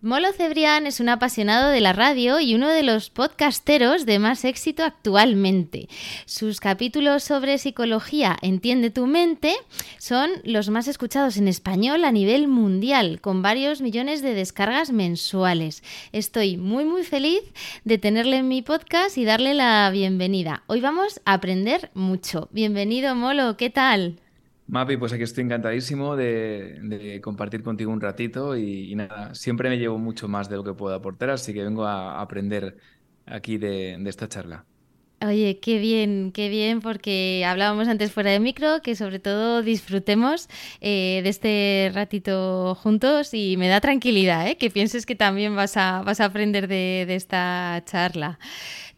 Molo Cebrián es un apasionado de la radio y uno de los podcasteros de más éxito actualmente. Sus capítulos sobre psicología Entiende tu mente son los más escuchados en español a nivel mundial, con varios millones de descargas mensuales. Estoy muy muy feliz de tenerle en mi podcast y darle la bienvenida. Hoy vamos a aprender mucho. Bienvenido Molo, ¿qué tal? Mapi, pues aquí estoy encantadísimo de, compartir contigo un ratito y, nada, siempre me llevo mucho más de lo que puedo aportar, así que vengo a aprender aquí de, esta charla. Oye, qué bien, qué bien, porque hablábamos antes fuera de micro, que sobre todo disfrutemos eh, de este ratito juntos y me da tranquilidad, ¿eh? que pienses que también vas a, vas a aprender de, de esta charla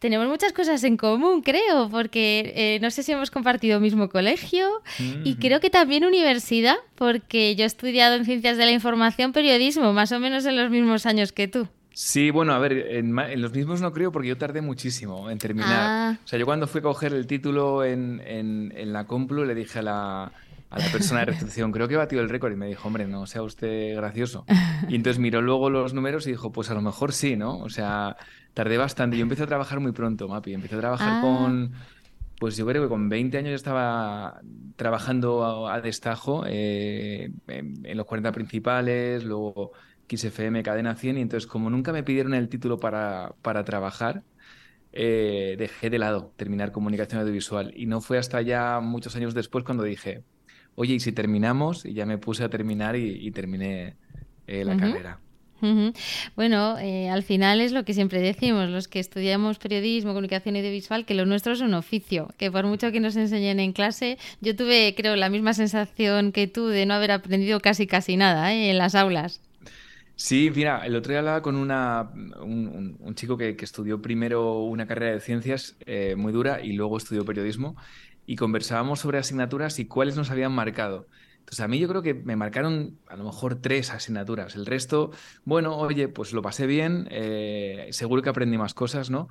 tenemos muchas cosas en común, creo, porque eh, no sé si hemos compartido mismo colegio y creo que también universidad, porque yo he estudiado en Ciencias de la Información, Periodismo, más o menos en los mismos años que tú. Sí, bueno, a ver, en, los mismos no creo porque yo tardé muchísimo en terminar. Ah. O sea, yo cuando fui a coger el título en, en, la Complu le dije a la, a la persona de recepción, creo que batió el récord y me dijo, hombre, no sea usted gracioso. Y entonces miró luego los números y dijo, pues a lo mejor sí, ¿no? O sea, tardé bastante. Yo empecé a trabajar muy pronto, Mapi. Empecé a trabajar ah. con. Pues yo creo que con 20 años ya estaba trabajando a, destajo eh, en, los 40 principales, luego XFM, Cadena 100, y entonces como nunca me pidieron el título para, para trabajar, eh, dejé de lado terminar comunicación audiovisual. Y no fue hasta ya muchos años después cuando dije, oye, ¿y si terminamos? Y ya me puse a terminar y, terminé eh, la carrera. Bueno, eh, al final es lo que siempre decimos, los que estudiamos periodismo, comunicación audiovisual, que lo nuestro es un oficio, que por mucho que nos enseñen en clase, yo tuve, creo, la misma sensación que tú de no haber aprendido casi casi nada ¿eh? en las aulas. Sí, mira, el otro día hablaba con una, un, chico que, estudió primero una carrera de ciencias eh, muy dura y luego estudió periodismo y conversábamos sobre asignaturas y cuáles nos habían marcado. Entonces, a mí yo creo que me marcaron a lo mejor tres asignaturas. El resto, bueno, oye, pues lo pasé bien, eh, seguro que aprendí más cosas, ¿no?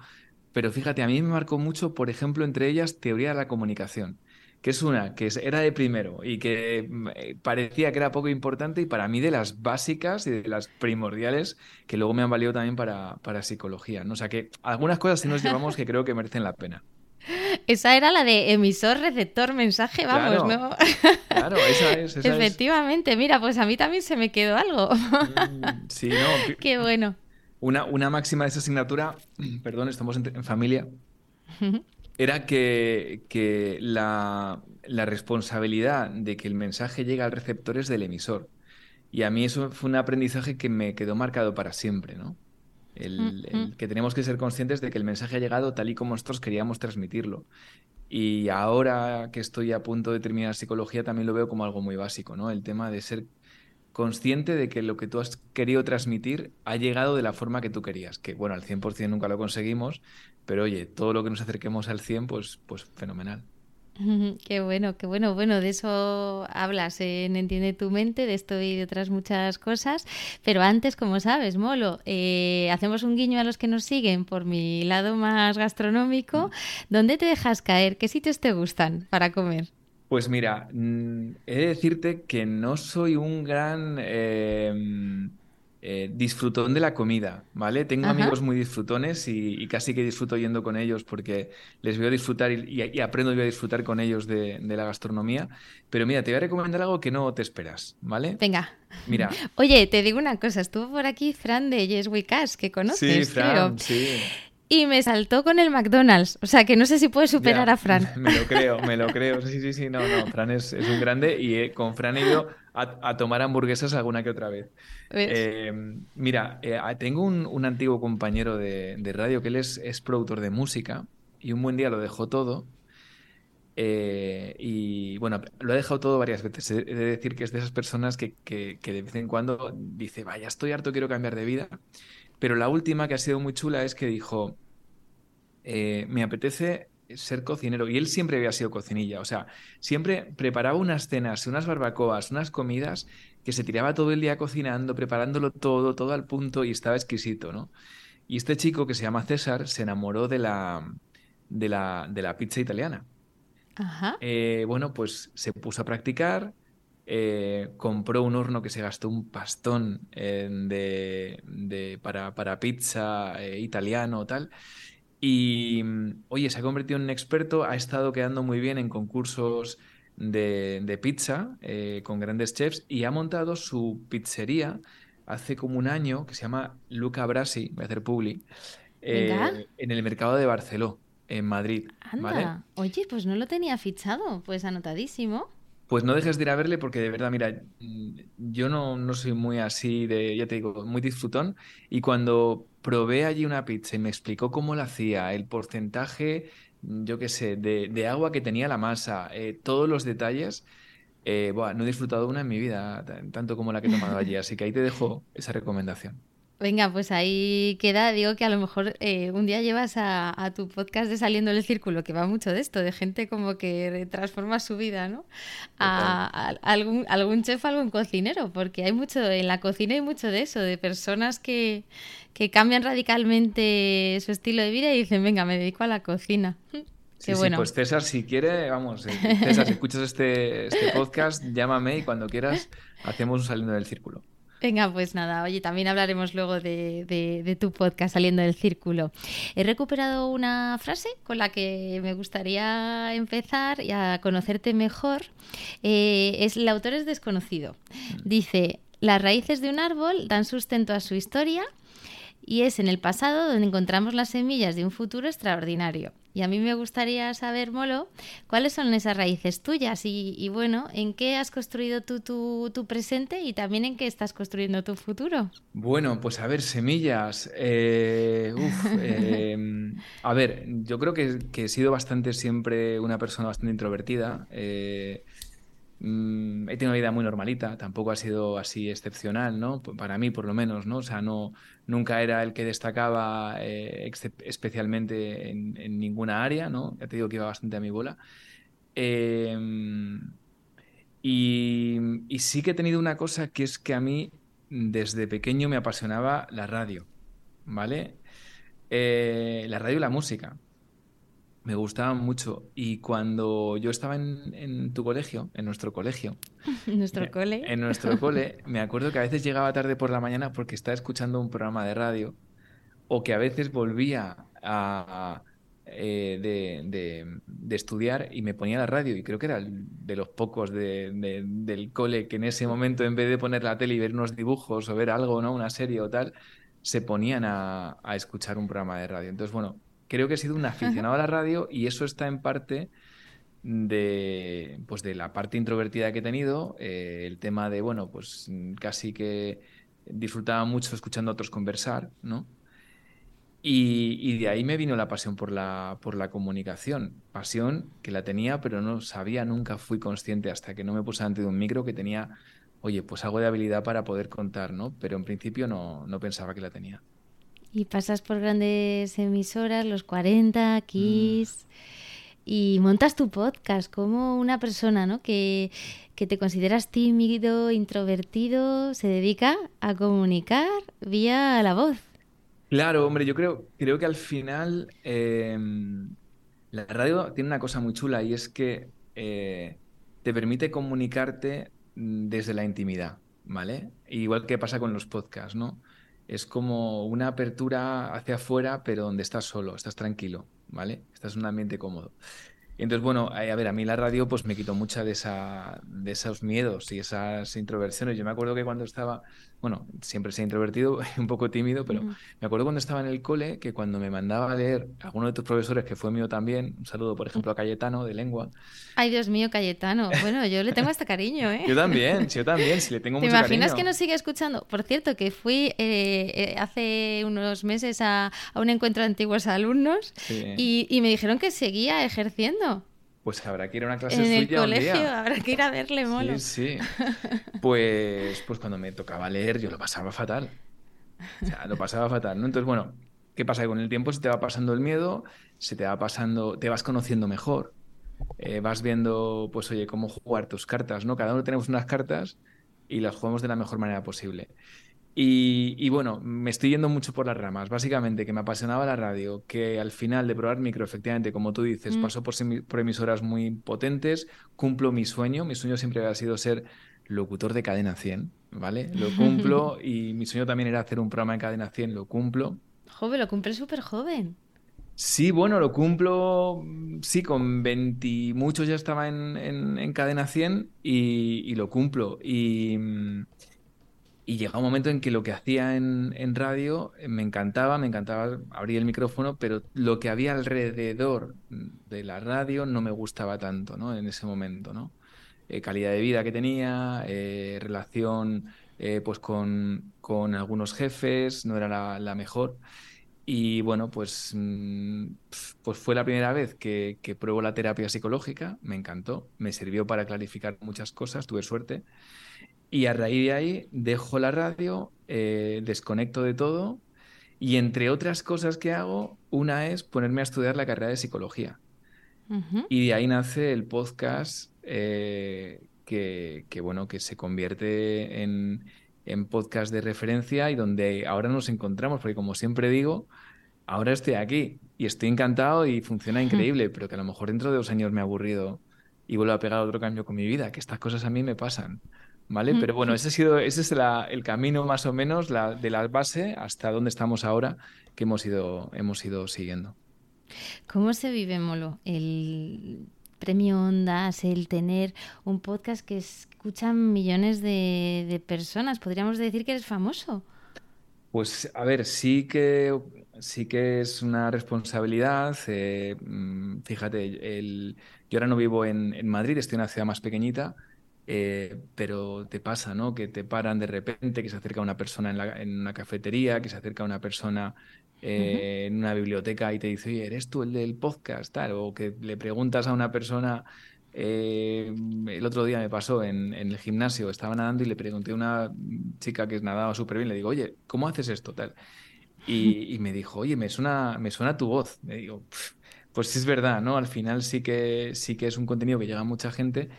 Pero fíjate, a mí me marcó mucho, por ejemplo, entre ellas, teoría de la comunicación, que es una que era de primero y que mm, eh, parecía que era poco importante y para mí de las básicas y de las primordiales que luego me han valido también para, para psicología, ¿no? O sea que algunas cosas sí nos llevamos que creo que merecen la pena. Esa era la de emisor, receptor, mensaje, vamos, ¿no? Claro, esa es. Efectivamente, mira, pues a mí también se me quedó algo. Mm, sí, no. Qué bueno. Una, una máxima de esa asignatura, perdón, estamos en, familia, era que, que la, la, responsabilidad de que el mensaje llegue al receptor es del emisor. Y a mí eso fue un aprendizaje que me quedó marcado para siempre, ¿no? El, que tenemos que ser conscientes de que el mensaje ha llegado tal y como nosotros queríamos transmitirlo. Y ahora que estoy a punto de terminar psicología, también lo veo como algo muy básico, ¿no? El tema de ser consciente de que lo que tú has querido transmitir ha llegado de la forma que tú querías. Que bueno, al 100% nunca lo conseguimos, pero oye, todo lo que nos acerquemos al 100, pues, pues fenomenal. Qué bueno, qué bueno. Bueno, de eso hablas en Entiende tu mente, de esto y de otras muchas cosas. Pero antes, como sabes, Molo, eh, hacemos un guiño a los que nos siguen por mi lado más gastronómico. ¿Dónde te dejas caer? ¿Qué sitios te gustan para comer? Pues mira, mm, he de decirte que no soy un gran... Eh, eh, disfrutón de la comida, ¿vale? Tengo amigos muy disfrutones y, casi que disfruto yendo con ellos porque les veo disfrutar y, aprendo yo a disfrutar con ellos de, la gastronomía. Pero mira, te voy a recomendar algo que no te esperas, ¿vale? Venga. Mira. Oye, te digo una cosa, estuvo por aquí Fran de Yes We que conoces, sí, Fran, Sí. Y me saltó con el McDonald's. O sea que no sé si puede superar a Fran. Me lo creo, me lo creo. Sí, sí, sí, no, no. Fran es, un grande y eh, con Fran he ido a, tomar hamburguesas alguna que otra vez. Eh, mira, eh, tengo un, antiguo compañero de, radio que él es, es, productor de música y un buen día lo dejó todo. y bueno, lo ha dejado todo varias veces. He de decir que es de esas personas que, que, que de vez en cuando dice, vaya, estoy harto, quiero cambiar de vida. Pero la última que ha sido muy chula es que dijo, eh, me apetece ser cocinero. Y él siempre había sido cocinilla. O sea, siempre preparaba unas cenas, unas barbacoas, unas comidas que se tiraba todo el día cocinando, preparándolo todo, todo al punto y estaba exquisito, ¿no? Y este chico que se llama César se enamoró de la, de la, de la pizza italiana. Ajá. Eh, bueno, pues se puso a practicar, eh, compró un horno que se gastó un pastón de, para, pizza eh, italiano o tal. Y, oye, se ha convertido en un experto, ha estado quedando muy bien en concursos de, pizza eh, con grandes chefs y ha montado su pizzería hace como un año que se llama Luca Brasi, voy a hacer publi, en el mercado de Barceló, en Madrid. Oye, pues no lo tenía fichado, pues anotadísimo. Pues no dejes de ir a verle porque de verdad, mira, mm, yo no, no soy muy así de, ya te digo, muy disfrutón. Y cuando probé allí una pizza y me explicó cómo la hacía, el porcentaje, mm, yo qué sé, de, agua que tenía la masa, eh, todos los detalles, eh, no he disfrutado una en mi vida, tanto como la que he tomado allí. Así que ahí te dejo esa recomendación. Venga, pues ahí queda. Digo que a lo mejor eh, un día llevas a, tu podcast de Saliendo del Círculo, que va mucho de esto, de gente como que transforma su vida, ¿no? A, algún, algún chef, algún cocinero, porque hay mucho, en la cocina hay mucho de eso, de personas que, que cambian radicalmente su estilo de vida y dicen, venga, me dedico a la cocina. Sí, bueno. pues César, si quiere, vamos, eh, César, si escuchas este, este podcast, llámame y cuando quieras hacemos un Saliendo del Círculo. Venga, pues nada, oye, también hablaremos luego de, tu podcast saliendo del círculo. He recuperado una frase con la que me gustaría empezar y a conocerte mejor. Eh, es, el autor es desconocido. Dice, las raíces de un árbol dan sustento a su historia y es en el pasado donde encontramos las semillas de un futuro extraordinario. Y a mí me gustaría saber, Molo, cuáles son esas raíces tuyas y, bueno, en qué has construido tú tu, presente y también en qué estás construyendo tu futuro. Bueno, pues a ver, semillas. Eh, em, a ver, yo creo que, he sido bastante siempre una persona bastante introvertida. Eh, mm, he tenido una vida muy normalita, tampoco ha sido así excepcional, ¿no? Para mí, por lo menos, ¿no? O sea, no, nunca era el que destacaba eh, especialmente en, ninguna área, ¿no? Ya te digo que iba bastante a mi bola. Em, y, sí que he tenido una cosa que es que a mí desde pequeño me apasionaba la radio, ¿vale? Eh, la radio y la música me gustaban mucho. Y cuando yo estaba en, tu colegio, en nuestro colegio, ¿Nuestro cole? En nuestro cole, me acuerdo que a veces llegaba tarde por la mañana porque estaba escuchando un programa de radio o que a veces volvía a, eh, de, estudiar y me ponía la radio y creo que era de los pocos del cole que en ese momento en vez de poner la tele y ver unos dibujos o ver algo, ¿no? una serie o tal, se ponían a, a escuchar un programa de radio. Entonces, bueno, creo que he sido un aficionado a la radio y eso está en parte de, pues de la parte introvertida que he tenido, eh, el tema de, bueno, pues casi que disfrutaba mucho escuchando a otros conversar, ¿no? Y, de ahí me vino la pasión por la, por la comunicación. Pasión que la tenía, pero no sabía, nunca fui consciente hasta que no me puse ante de un micro que tenía, oye, pues algo de habilidad para poder contar, ¿no? Pero en principio no, no pensaba que la tenía. Y pasas por grandes emisoras, los 40, Kiss, y montas tu podcast como una persona ¿no? que, te consideras tímido, introvertido, se dedica a comunicar vía la voz. Claro, hombre, yo creo, creo que al final em, la radio tiene una cosa muy chula y es que eh, te permite comunicarte desde la intimidad, ¿vale? Igual que pasa con los podcasts, ¿no? Es como una apertura hacia afuera, pero donde estás solo, estás tranquilo, ¿vale? Estás en un ambiente cómodo. Entonces, bueno, a ver, a mí la radio pues me quitó mucha de, esa, de esos miedos y esas introversiones. Yo me acuerdo que cuando estaba, bueno, siempre ha introvertido, un poco tímido, pero me acuerdo cuando estaba en el cole que cuando me mandaba a leer alguno de tus profesores, que fue mío también, un saludo, por ejemplo, a Cayetano de lengua. Ay, Dios mío, Cayetano. Bueno, yo le tengo hasta cariño, ¿eh? yo también, yo también, si le tengo ¿Te mucho imaginas que nos sigue escuchando? Por cierto, que fui eh, eh, hace unos meses a, un encuentro de antiguos alumnos y, y me dijeron que seguía ejerciendo. Pues habrá que ir a una clase en suya el colegio, habrá que ir a verle molo. Sí, sí. Pues, pues cuando me tocaba leer yo lo pasaba fatal. O sea, lo pasaba fatal, ¿no? Entonces, bueno, ¿qué pasa? Que con el tiempo se te va pasando el miedo, se te va pasando, te vas conociendo mejor, eh, vas viendo, pues oye, cómo jugar tus cartas, ¿no? Cada uno tenemos unas cartas y las jugamos de la mejor manera posible. Y, bueno, me estoy yendo mucho por las ramas. Básicamente, que me apasionaba la radio, que al final de probar micro, efectivamente, como tú dices, mm. paso por, por, emisoras muy potentes, cumplo mi sueño. Mi sueño siempre ha sido ser locutor de Cadena 100, ¿vale? Lo cumplo y mi sueño también era hacer un programa en Cadena 100, lo cumplo. Joven, lo cumple súper joven. Sí, bueno, lo cumplo, sí, con 20 muchos ya estaba en, en, Cadena 100 y, y lo cumplo. Y mm, y llega un momento en que lo que hacía en, radio eh, me encantaba, me encantaba abrir el micrófono, pero lo que había alrededor de la radio no me gustaba tanto, ¿no? En ese momento, ¿no? Eh, calidad de vida que tenía, eh, relación pues con, algunos jefes, no era la, mejor. Y bueno, pues, mm, pues fue la primera vez que, que pruebo la terapia psicológica, me encantó, me sirvió para clarificar muchas cosas, tuve suerte. Y a raíz de ahí dejo la radio, eh, desconecto de todo y entre otras cosas que hago, una es ponerme a estudiar la carrera de psicología. Y de ahí nace el podcast eh, que, bueno, que se convierte en, en, podcast de referencia y donde ahora nos encontramos, porque como siempre digo, ahora estoy aquí y estoy encantado y funciona increíble, pero que a lo mejor dentro de dos años me he aburrido y vuelvo a pegar otro cambio con mi vida, que estas cosas a mí me pasan. ¿Vale? Pero bueno, ese ha sido, ese es el camino más o menos de la base hasta donde estamos ahora que hemos ido, hemos ido siguiendo. ¿Cómo se vive, Molo, el premio Ondas, el tener un podcast que escuchan millones de, personas? ¿Podríamos decir que eres famoso? Pues a ver, sí que sí que es una responsabilidad. Eh, mm, fíjate, el, yo ahora no vivo en, en Madrid, estoy en una ciudad más pequeñita, eh, pero te pasa, ¿no? Que te paran de repente, que se acerca una persona en, una cafetería, que se acerca una persona eh, en una biblioteca y te dice, oye, ¿eres tú el del podcast? Tal, o que le preguntas a una persona, eh, el otro día me pasó en, el gimnasio, estaba nadando y le pregunté a una chica que nadaba súper bien, le digo, oye, ¿cómo haces esto? Tal. Y, me dijo, oye, me suena, me suena tu voz. Me digo, pues es verdad, ¿no? Al final sí que, sí que es un contenido que llega a mucha gente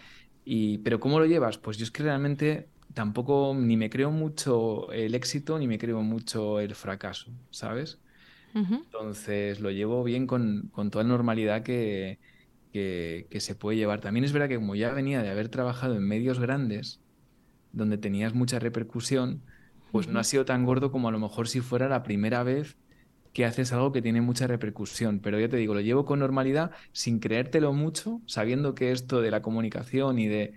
pero ¿cómo lo llevas? Pues yo es que realmente tampoco ni me creo mucho el éxito ni me creo mucho el fracaso, ¿sabes? Entonces lo llevo bien con, toda la normalidad que, que, se puede llevar. También es verdad que como ya venía de haber trabajado en medios grandes, donde tenías mucha repercusión, pues no ha sido tan gordo como a lo mejor si fuera la primera vez que haces algo que tiene mucha repercusión. Pero ya te digo, lo llevo con normalidad, sin creértelo mucho, sabiendo que esto de la comunicación y de,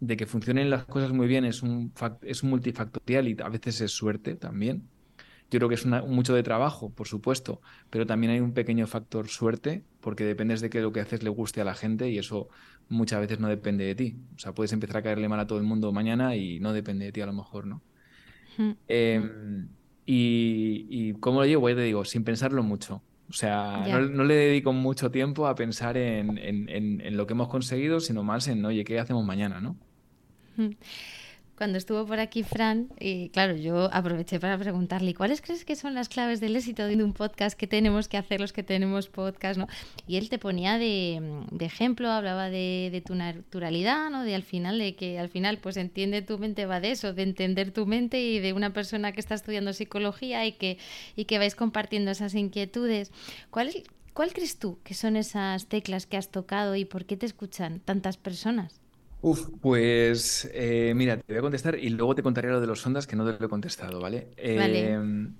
de que funcionen las cosas muy bien es un, es un multifactorial y a veces es suerte también. Yo creo que es mucho de trabajo, por supuesto, pero también hay un pequeño factor suerte, porque dependes de que lo que haces le guste a la gente y eso muchas veces no depende de ti. O sea, puedes empezar a caerle mal a todo el mundo mañana y no depende de ti a lo mejor, ¿no? Y, y cómo lo llevo, ya te digo, sin pensarlo mucho. O sea, no, le dedico mucho tiempo a pensar en, en, en, lo que hemos conseguido, sino más en, oye, ¿qué hacemos mañana, no? Cuando estuvo por aquí Fran, y claro, yo aproveché para preguntarle, ¿cuáles crees que son las claves del éxito de un podcast que tenemos que hacer los que tenemos podcast? ¿no? Y él te ponía de, ejemplo, hablaba de, tu naturalidad, ¿no? De al final, de que al final, pues entiende tu mente va de eso, de entender tu mente y de una persona que está estudiando psicología y que, y que vais compartiendo esas inquietudes. ¿Cuál, ¿Cuál crees tú que son esas teclas que has tocado y por qué te escuchan tantas personas? Uf, pues eh, mira, te voy a contestar y luego te contaré lo de los sondas que no te lo he contestado, ¿vale? Vale. Em,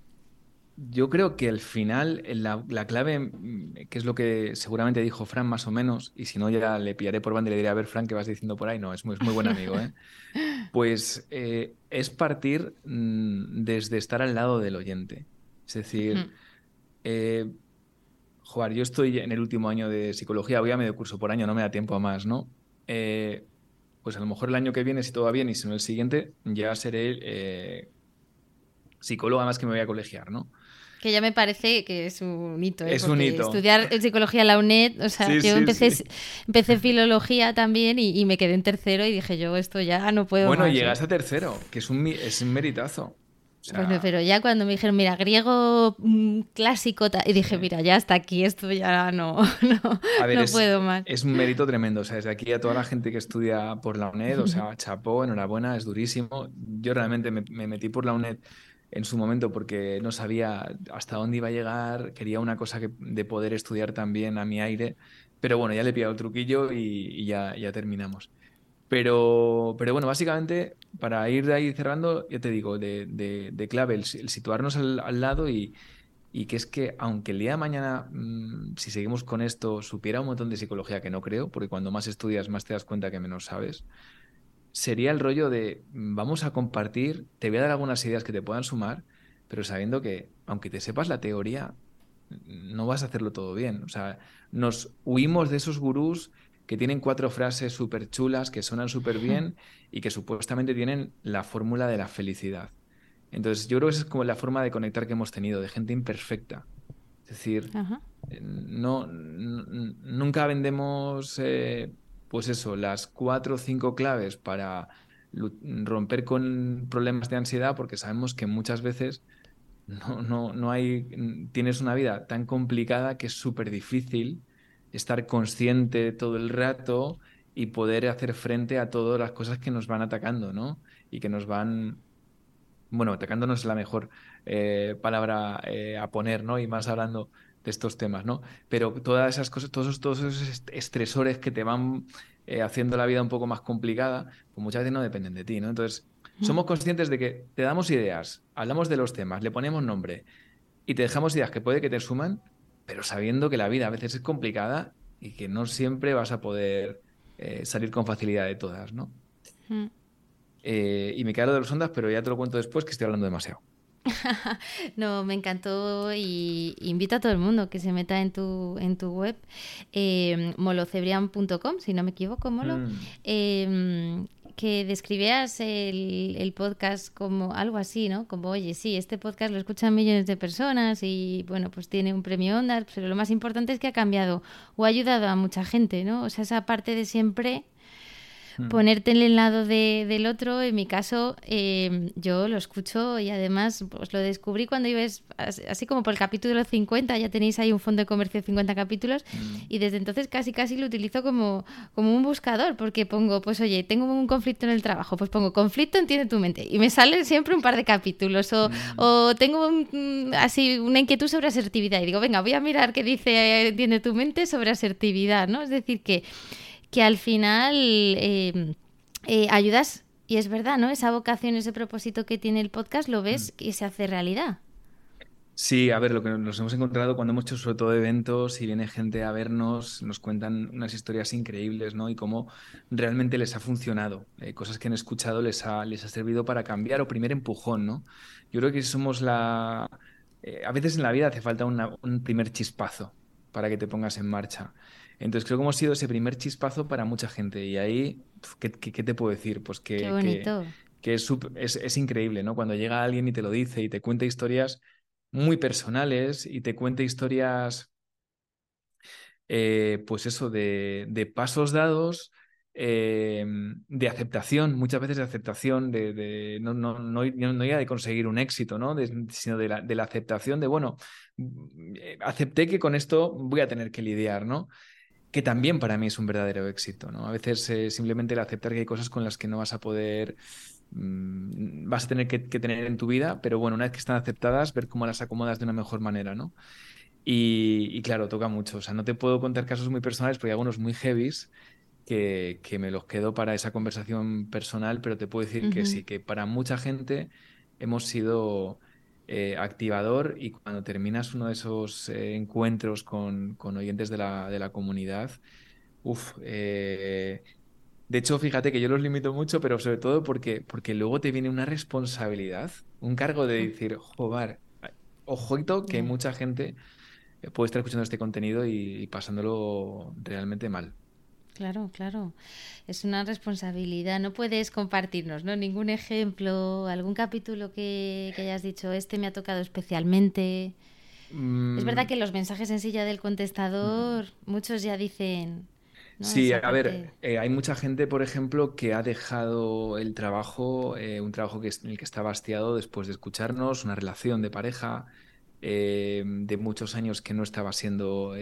yo creo que al final la, clave, mm, que es lo que seguramente dijo Fran más o menos, y si no ya le pillaré por banda y le diré, a ver, Fran, ¿qué vas diciendo por ahí? No, es muy, muy buen amigo, ¿eh? Pues eh, es partir mm, desde estar al lado del oyente. Es decir, eh, joder, yo estoy en el último año de psicología, voy a medio curso por año, no me da tiempo a más, ¿no? Eh, pues a lo mejor el año que viene, si todo va bien, y si no el siguiente, ya seré eh, psicólogo, además que me voy a colegiar, ¿no? Que ya me parece que es un hito. ¿eh? Es un hito. Estudiar psicología en la UNED, o sea, yo empecé, empecé filología también y, me quedé en tercero y dije yo, esto ya no puedo. Bueno, más, llegas a tercero, que es un, es un meritazo. Bueno, pero ya cuando me dijeron, mira, griego mm, clásico, y dije, mira, ya hasta aquí, esto ya no, no, puedo más. Es un mérito tremendo, o sea, desde aquí a toda la gente que estudia por la UNED, o sea, chapó, enhorabuena, es durísimo. Yo realmente me, metí por la UNED en su momento porque no sabía hasta dónde iba a llegar, quería una cosa que, de poder estudiar también a mi aire, pero bueno, ya le he pillado el truquillo y, ya, ya terminamos. Pero, pero bueno, básicamente, para ir de ahí cerrando, ya te digo, de, clave el, situarnos al, lado y, que es que aunque el día de mañana, mm, si seguimos con esto, supiera un montón de psicología que no creo, porque cuando más estudias más te das cuenta que menos sabes, sería el rollo de mm, vamos a compartir, te voy a dar algunas ideas que te puedan sumar, pero sabiendo que aunque te sepas la teoría, no vas a hacerlo todo bien. O sea, nos huimos de esos gurús que tienen cuatro frases súper chulas, que suenan súper bien y que supuestamente tienen la fórmula de la felicidad. Entonces, yo creo que esa es como la forma de conectar que hemos tenido, de gente imperfecta. Es decir, eh, no, nunca vendemos, eh, pues eso, las cuatro o cinco claves para romper con problemas de ansiedad, porque sabemos que muchas veces no, no, no hay, tienes una vida tan complicada que es súper difícil estar consciente todo el rato y poder hacer frente a todas las cosas que nos van atacando, ¿no? Y que nos van, bueno, atacándonos es la mejor eh, palabra eh, a poner, ¿no? Y más hablando de estos temas, ¿no? Pero todas esas cosas, todos esos, todos esos estresores que te van eh, haciendo la vida un poco más complicada, pues muchas veces no dependen de ti, ¿no? Entonces, somos conscientes de que te damos ideas, hablamos de los temas, le ponemos nombre y te dejamos ideas que puede que te suman, pero sabiendo que la vida a veces es complicada y que no siempre vas a poder eh, salir con facilidad de todas, ¿no? Mm. Eh, y me quedo de los ondas, pero ya te lo cuento después que estoy hablando demasiado. no, me encantó y invito a todo el mundo que se meta en tu, en tu web, eh, molocebrian.com, si no me equivoco, Molo. Mm. Em, que describías el, podcast como algo así, ¿no? Como, oye, sí, este podcast lo escuchan millones de personas y, bueno, pues tiene un premio Ondas, pero lo más importante es que ha cambiado o ha ayudado a mucha gente, ¿no? O sea, esa parte de siempre Mm. ponerte en el lado de, del otro. En mi caso, em, yo lo escucho y además pues, lo descubrí cuando ibas, así como por el capítulo 50, ya tenéis ahí un fondo de comercio de 50 capítulos, mm. y desde entonces casi casi lo utilizo como, como un buscador, porque pongo, pues oye, tengo un conflicto en el trabajo, pues pongo conflicto, entiende tu mente, y me salen siempre un par de capítulos, o, mm. o tengo así una inquietud sobre asertividad, y digo, venga, voy a mirar qué dice entiende tu mente sobre asertividad, ¿no? Es decir, que que al final eh, eh, ayudas, y es verdad, ¿no? Esa vocación, ese propósito que tiene el podcast, lo ves mm. y se hace realidad. Sí, a ver, lo que nos hemos encontrado cuando hemos hecho sobre todo eventos y viene gente a vernos, nos cuentan unas historias increíbles, ¿no? Y cómo realmente les ha funcionado, eh, cosas que han escuchado les ha, les ha servido para cambiar o primer empujón, ¿no? Yo creo que somos la... a veces en la vida hace falta un primer chispazo para que te pongas en marcha. Entonces creo que hemos sido ese primer chispazo para mucha gente y ahí, ¿qué, te puedo decir? Pues que, que, es, es, increíble, ¿no? Cuando llega alguien y te lo dice y te cuenta historias muy personales y te cuenta historias, eh, pues eso, de, pasos dados, eh, de aceptación, muchas veces de aceptación, de, no, no, no, no, ya de conseguir un éxito, ¿no? sino de la, de la aceptación de, bueno, eh, acepté que con esto voy a tener que lidiar, ¿no? Que también para mí es un verdadero éxito. ¿no? A veces eh, simplemente el aceptar que hay cosas con las que no vas a poder, mm, vas a tener que, tener en tu vida, pero bueno, una vez que están aceptadas, ver cómo las acomodas de una mejor manera, ¿no? Y, claro, toca mucho. O sea, no te puedo contar casos muy personales porque hay algunos muy heavies que, que me los quedo para esa conversación personal, pero te puedo decir que sí, que para mucha gente hemos sido eh, activador y cuando terminas uno de esos eh, encuentros con, oyentes de la, de la comunidad, uff, de hecho, fíjate que yo los limito mucho, pero sobre todo porque, porque luego te viene una responsabilidad, un cargo de decir, joder, ojito que mucha gente puede estar escuchando este contenido y pasándolo realmente mal. Claro, claro. Es una responsabilidad. No puedes compartirnos, ¿no? Ningún ejemplo, algún capítulo que, hayas dicho, este me ha tocado especialmente. Es verdad mm. que los mensajes en silla del contestador, muchos ya dicen. Sí, a ver, eh, hay mucha gente, por ejemplo, que ha dejado el trabajo, eh, un trabajo que, en el que está bastiado después de escucharnos, una relación de pareja eh, de muchos años que no estaba siendo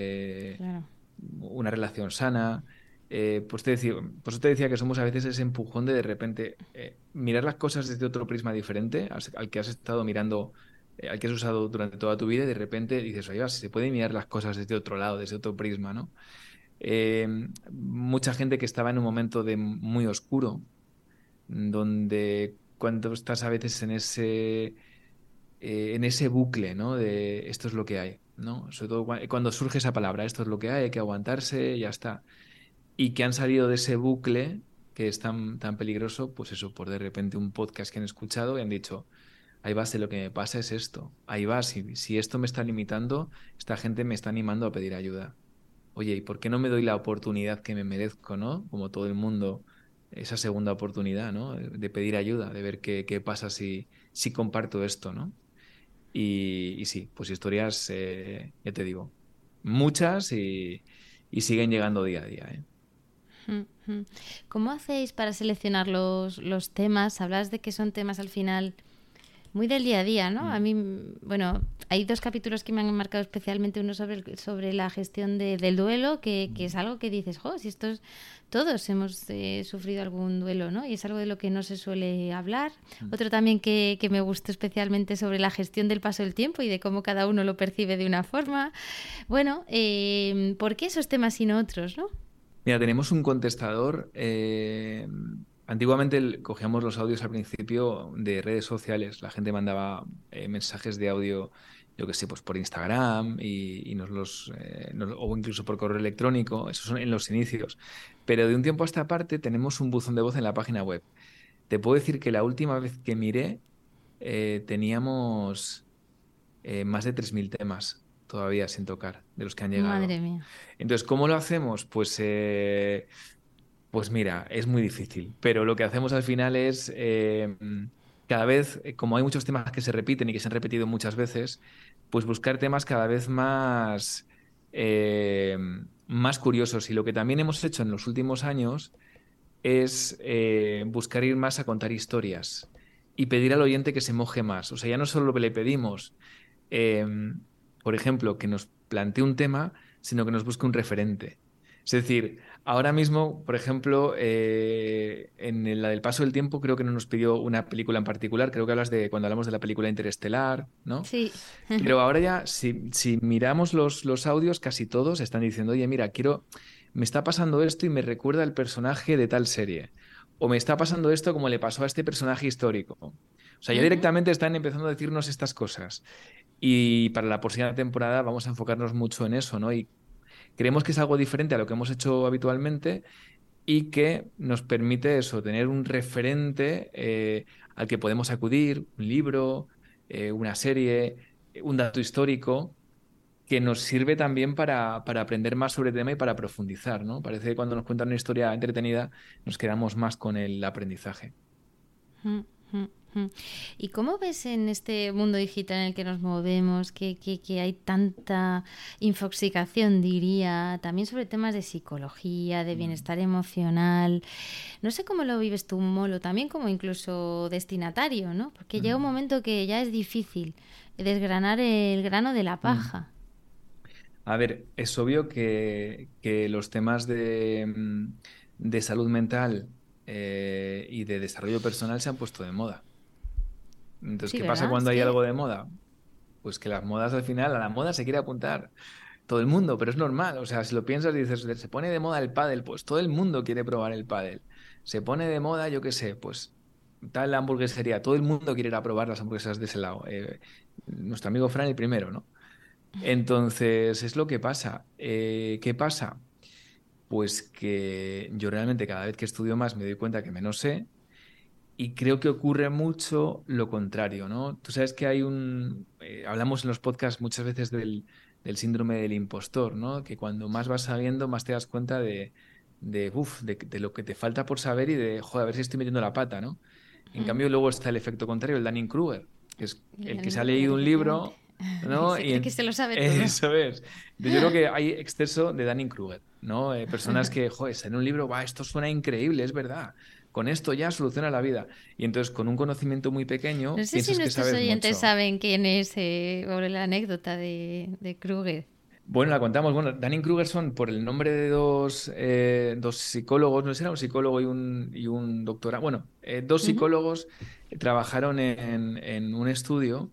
una relación sana. Eh, pues te decía, por eso te decía que somos a veces ese empujón de de repente eh, mirar las cosas desde otro prisma diferente al, que has estado mirando, eh, al que has usado durante toda tu vida y de repente dices, oye, se puede mirar las cosas desde otro lado, desde otro prisma, ¿no? mucha gente que estaba en un momento de muy oscuro, donde cuando estás a veces en ese, en ese bucle, ¿no? De esto es lo que hay, ¿no? Sobre todo cuando surge esa palabra, esto es lo que hay, hay que aguantarse, ya está y que han salido de ese bucle que es tan, tan peligroso, pues eso, por de repente un podcast que han escuchado y han dicho, ahí va, si lo que me pasa es esto, ahí va, si, esto me está limitando, esta gente me está animando a pedir ayuda. Oye, ¿y por qué no me doy la oportunidad que me merezco, ¿no? Como todo el mundo, esa segunda oportunidad, ¿no? De pedir ayuda, de ver qué, qué pasa si, si comparto esto, ¿no? Y, sí, pues historias, eh, ya te digo, muchas y, y siguen llegando día a día, ¿eh? ¿Cómo hacéis para seleccionar los, los temas? Hablas de que son temas al final muy del día a día, ¿no? A mm. mí, bueno, hay dos capítulos que me han marcado especialmente, uno sobre, sobre la gestión del duelo, que, que, es algo que dices, jo, si estos, todos hemos eh, sufrido algún duelo, ¿no? Y es algo de lo que no se suele hablar. Mm. Otro también que, que, me gustó especialmente sobre la gestión del paso del tiempo y de cómo cada uno lo percibe de una forma. Bueno, eh, ¿por qué esos temas y no otros, no? Mira, tenemos un contestador. Eh, antiguamente cogíamos los audios al principio de redes sociales. La gente mandaba eh, mensajes de audio, yo que sé, pues por Instagram y, nos los, eh, o incluso por correo electrónico. Esos son en los inicios. Pero de un tiempo a esta parte tenemos un buzón de voz en la página web. Te puedo decir que la última vez que miré teníamos más de 3.000 temas todavía sin tocar, de los que han llegado. Madre mía. Entonces, ¿cómo lo hacemos? Pues, eh, pues mira, es muy difícil, pero lo que hacemos al final es, eh, cada vez, eh, como hay muchos temas que se repiten y que se han repetido muchas veces, pues buscar temas cada vez más, más curiosos. Y lo que también hemos hecho en los últimos años es buscar ir más a contar historias y pedir al oyente que se moje más. O sea, ya no solo le pedimos por ejemplo, que nos plantee un tema, sino que nos busque un referente. Es decir, ahora mismo, por ejemplo, eh, en la del paso del tiempo, creo que no nos pidió una película en particular. Creo que hablas de cuando hablamos de la película Interestelar, ¿no? Sí. Pero ahora ya, si, si miramos los, los, audios, casi todos están diciendo, oye, mira, quiero. Me está pasando esto y me recuerda al personaje de tal serie. O me está pasando esto como le pasó a este personaje histórico. O sea, ya directamente están empezando a decirnos estas cosas. Y para la próxima temporada vamos a enfocarnos mucho en eso, ¿no? Y creemos que es algo diferente a lo que hemos hecho habitualmente y que nos permite eso, tener un referente eh, al que podemos acudir, un libro, eh, una serie, un dato histórico, que nos sirve también para, para, aprender más sobre el tema y para profundizar, ¿no? Parece que cuando nos cuentan una historia entretenida nos quedamos más con el aprendizaje. ¿Y cómo ves en este mundo digital en el que nos movemos, que, hay tanta infoxicación, diría, también sobre temas de psicología, de mm. bienestar emocional? No sé cómo lo vives tú, Molo, también como incluso destinatario, ¿no? Porque llega un mm. momento que ya es difícil desgranar el grano de la mm. paja. A ver, es obvio que, los temas de, de salud mental eh, y de desarrollo personal se han puesto de moda. Entonces, ¿qué pasa cuando hay algo de moda? Pues que las modas al final, a la moda se quiere apuntar todo el mundo, pero es normal. O sea, si lo piensas y dices, se pone de moda el pádel, pues todo el mundo quiere probar el pádel. Se pone de moda, yo qué sé, pues tal hamburguesería, todo el mundo quiere ir a probar las hamburguesas de ese lado. Eh, nuestro amigo Fran el primero, ¿no? Entonces, es lo que pasa. Eh, ¿Qué pasa? Pues que yo realmente cada vez que estudio más me doy cuenta que menos sé y creo que ocurre mucho lo contrario, ¿no? Tú sabes que hay un... Eh, hablamos en los podcasts muchas veces del, síndrome del impostor, ¿no? Que cuando más vas sabiendo, más te das cuenta de, de, de, lo que te falta por saber y de, joder, a ver si estoy metiendo la pata, ¿no? En cambio, luego está el efecto contrario, el Dunning-Kruger, que es el que se ha leído un libro, ¿no? y que se lo sabe todo. Eso es. Yo creo que hay exceso de Dunning-Kruger, ¿no? Eh, personas que, joder, en un libro, va, esto suena increíble, es verdad. Con esto ya soluciona la vida. Y entonces, con un conocimiento muy pequeño, no sé si nuestros oyentes saben quién es eh, la anécdota de, de Kruger. Bueno, la contamos. Bueno, Danning Kruger son por el nombre de dos, eh, dos psicólogos, no sé, era un psicólogo y un, y un doctorado. Bueno, eh, dos psicólogos trabajaron en, un estudio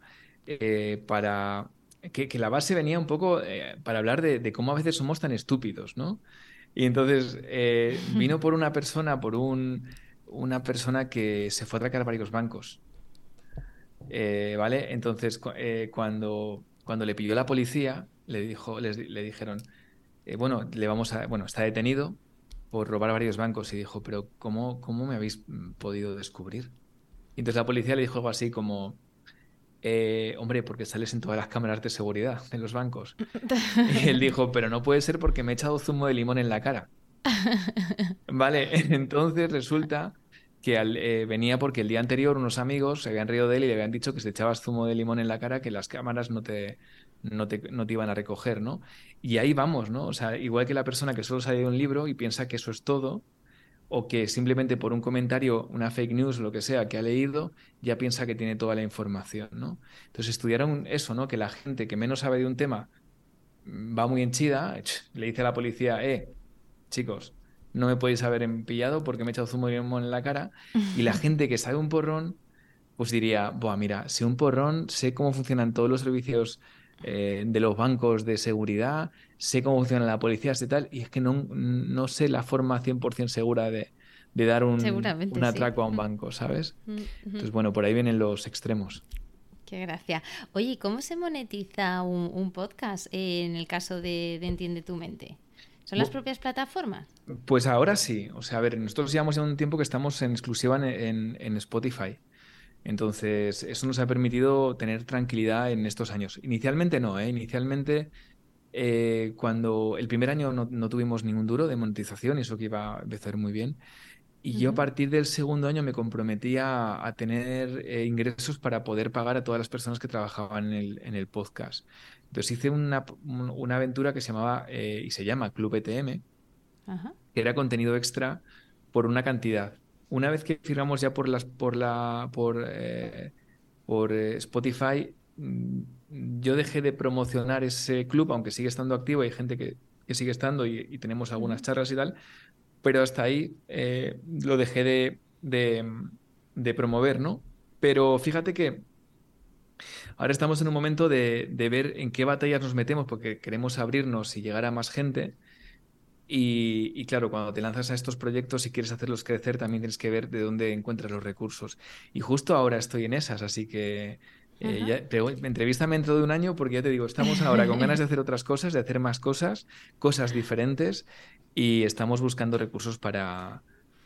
eh, para que, la base venía un poco para hablar de, cómo a veces somos tan estúpidos, ¿no? Y entonces vino por una persona, por un, una persona que se fue a atracar varios bancos. ¿Vale? Entonces, cuando, cuando le pidió la policía, le, dijo, le dijeron, eh, bueno, le vamos a, bueno, está detenido por robar varios bancos y dijo, pero ¿cómo, cómo me habéis podido descubrir? Y entonces la policía le dijo algo así como, eh, hombre, porque sales en todas las cámaras de seguridad en los bancos. y él dijo, pero no puede ser porque me he echado zumo de limón en la cara. vale, entonces resulta que eh, venía porque el día anterior unos amigos se habían reído de él y le habían dicho que si echabas zumo de limón en la cara, que las cámaras no te, no te, no te, iban a recoger, ¿no? Y ahí vamos, ¿no? O sea, igual que la persona que solo sale de un libro y piensa que eso es todo, o que simplemente por un comentario, una fake news, lo que sea, que ha leído, ya piensa que tiene toda la información, ¿no? Entonces estudiaron eso, ¿no? Que la gente que menos sabe de un tema mm, va muy henchida, le dice a la policía, eh, chicos, no me podéis haber pillado porque me he echado zumo de limón en la cara. Y la gente que sabe un porrón, pues diría, Buah, mira, sé un porrón, sé cómo funcionan todos los servicios eh, de los bancos de seguridad, sé cómo funciona la policía, sé tal, y es que no, no sé la forma 100% segura de, de dar un, un atraco a un banco, ¿sabes? Mm, Entonces, bueno, por ahí vienen los extremos. Qué gracia. Oye, ¿cómo se monetiza un, podcast en el caso de, Entiende tu mente? ¿Son las propias plataformas? Pues ahora sí. O sea, a ver, nosotros llevamos ya un tiempo que estamos en exclusiva en, en Spotify. Entonces, eso nos ha permitido tener tranquilidad en estos años. Inicialmente no, ¿eh? Inicialmente, eh, cuando el primer año no, tuvimos ningún duro de monetización, y eso que iba a empezar muy bien. Y yo a partir del segundo año me comprometí a, tener eh, ingresos para poder pagar a todas las personas que trabajaban en el, podcast. Entonces hice una, aventura que se llamaba eh, y se llama Club ETM, que era contenido extra por una cantidad. Una vez que firmamos ya por las por la por, eh, por eh, Spotify, mm, yo dejé de promocionar ese club, aunque sigue estando activo, hay gente que, sigue estando y, tenemos algunas charlas y tal, pero hasta ahí lo dejé de, de, promover, ¿no? Pero fíjate que ahora estamos en un momento de, de, ver en qué batallas nos metemos porque queremos abrirnos y llegar a más gente. Y, claro, cuando te lanzas a estos proyectos y quieres hacerlos crecer, también tienes que ver de dónde encuentras los recursos. Y justo ahora estoy en esas, así que eh, ya, te, entrevístame dentro de un año porque ya te digo, estamos ahora con ganas de hacer otras cosas, de hacer más cosas, cosas diferentes y estamos buscando recursos para,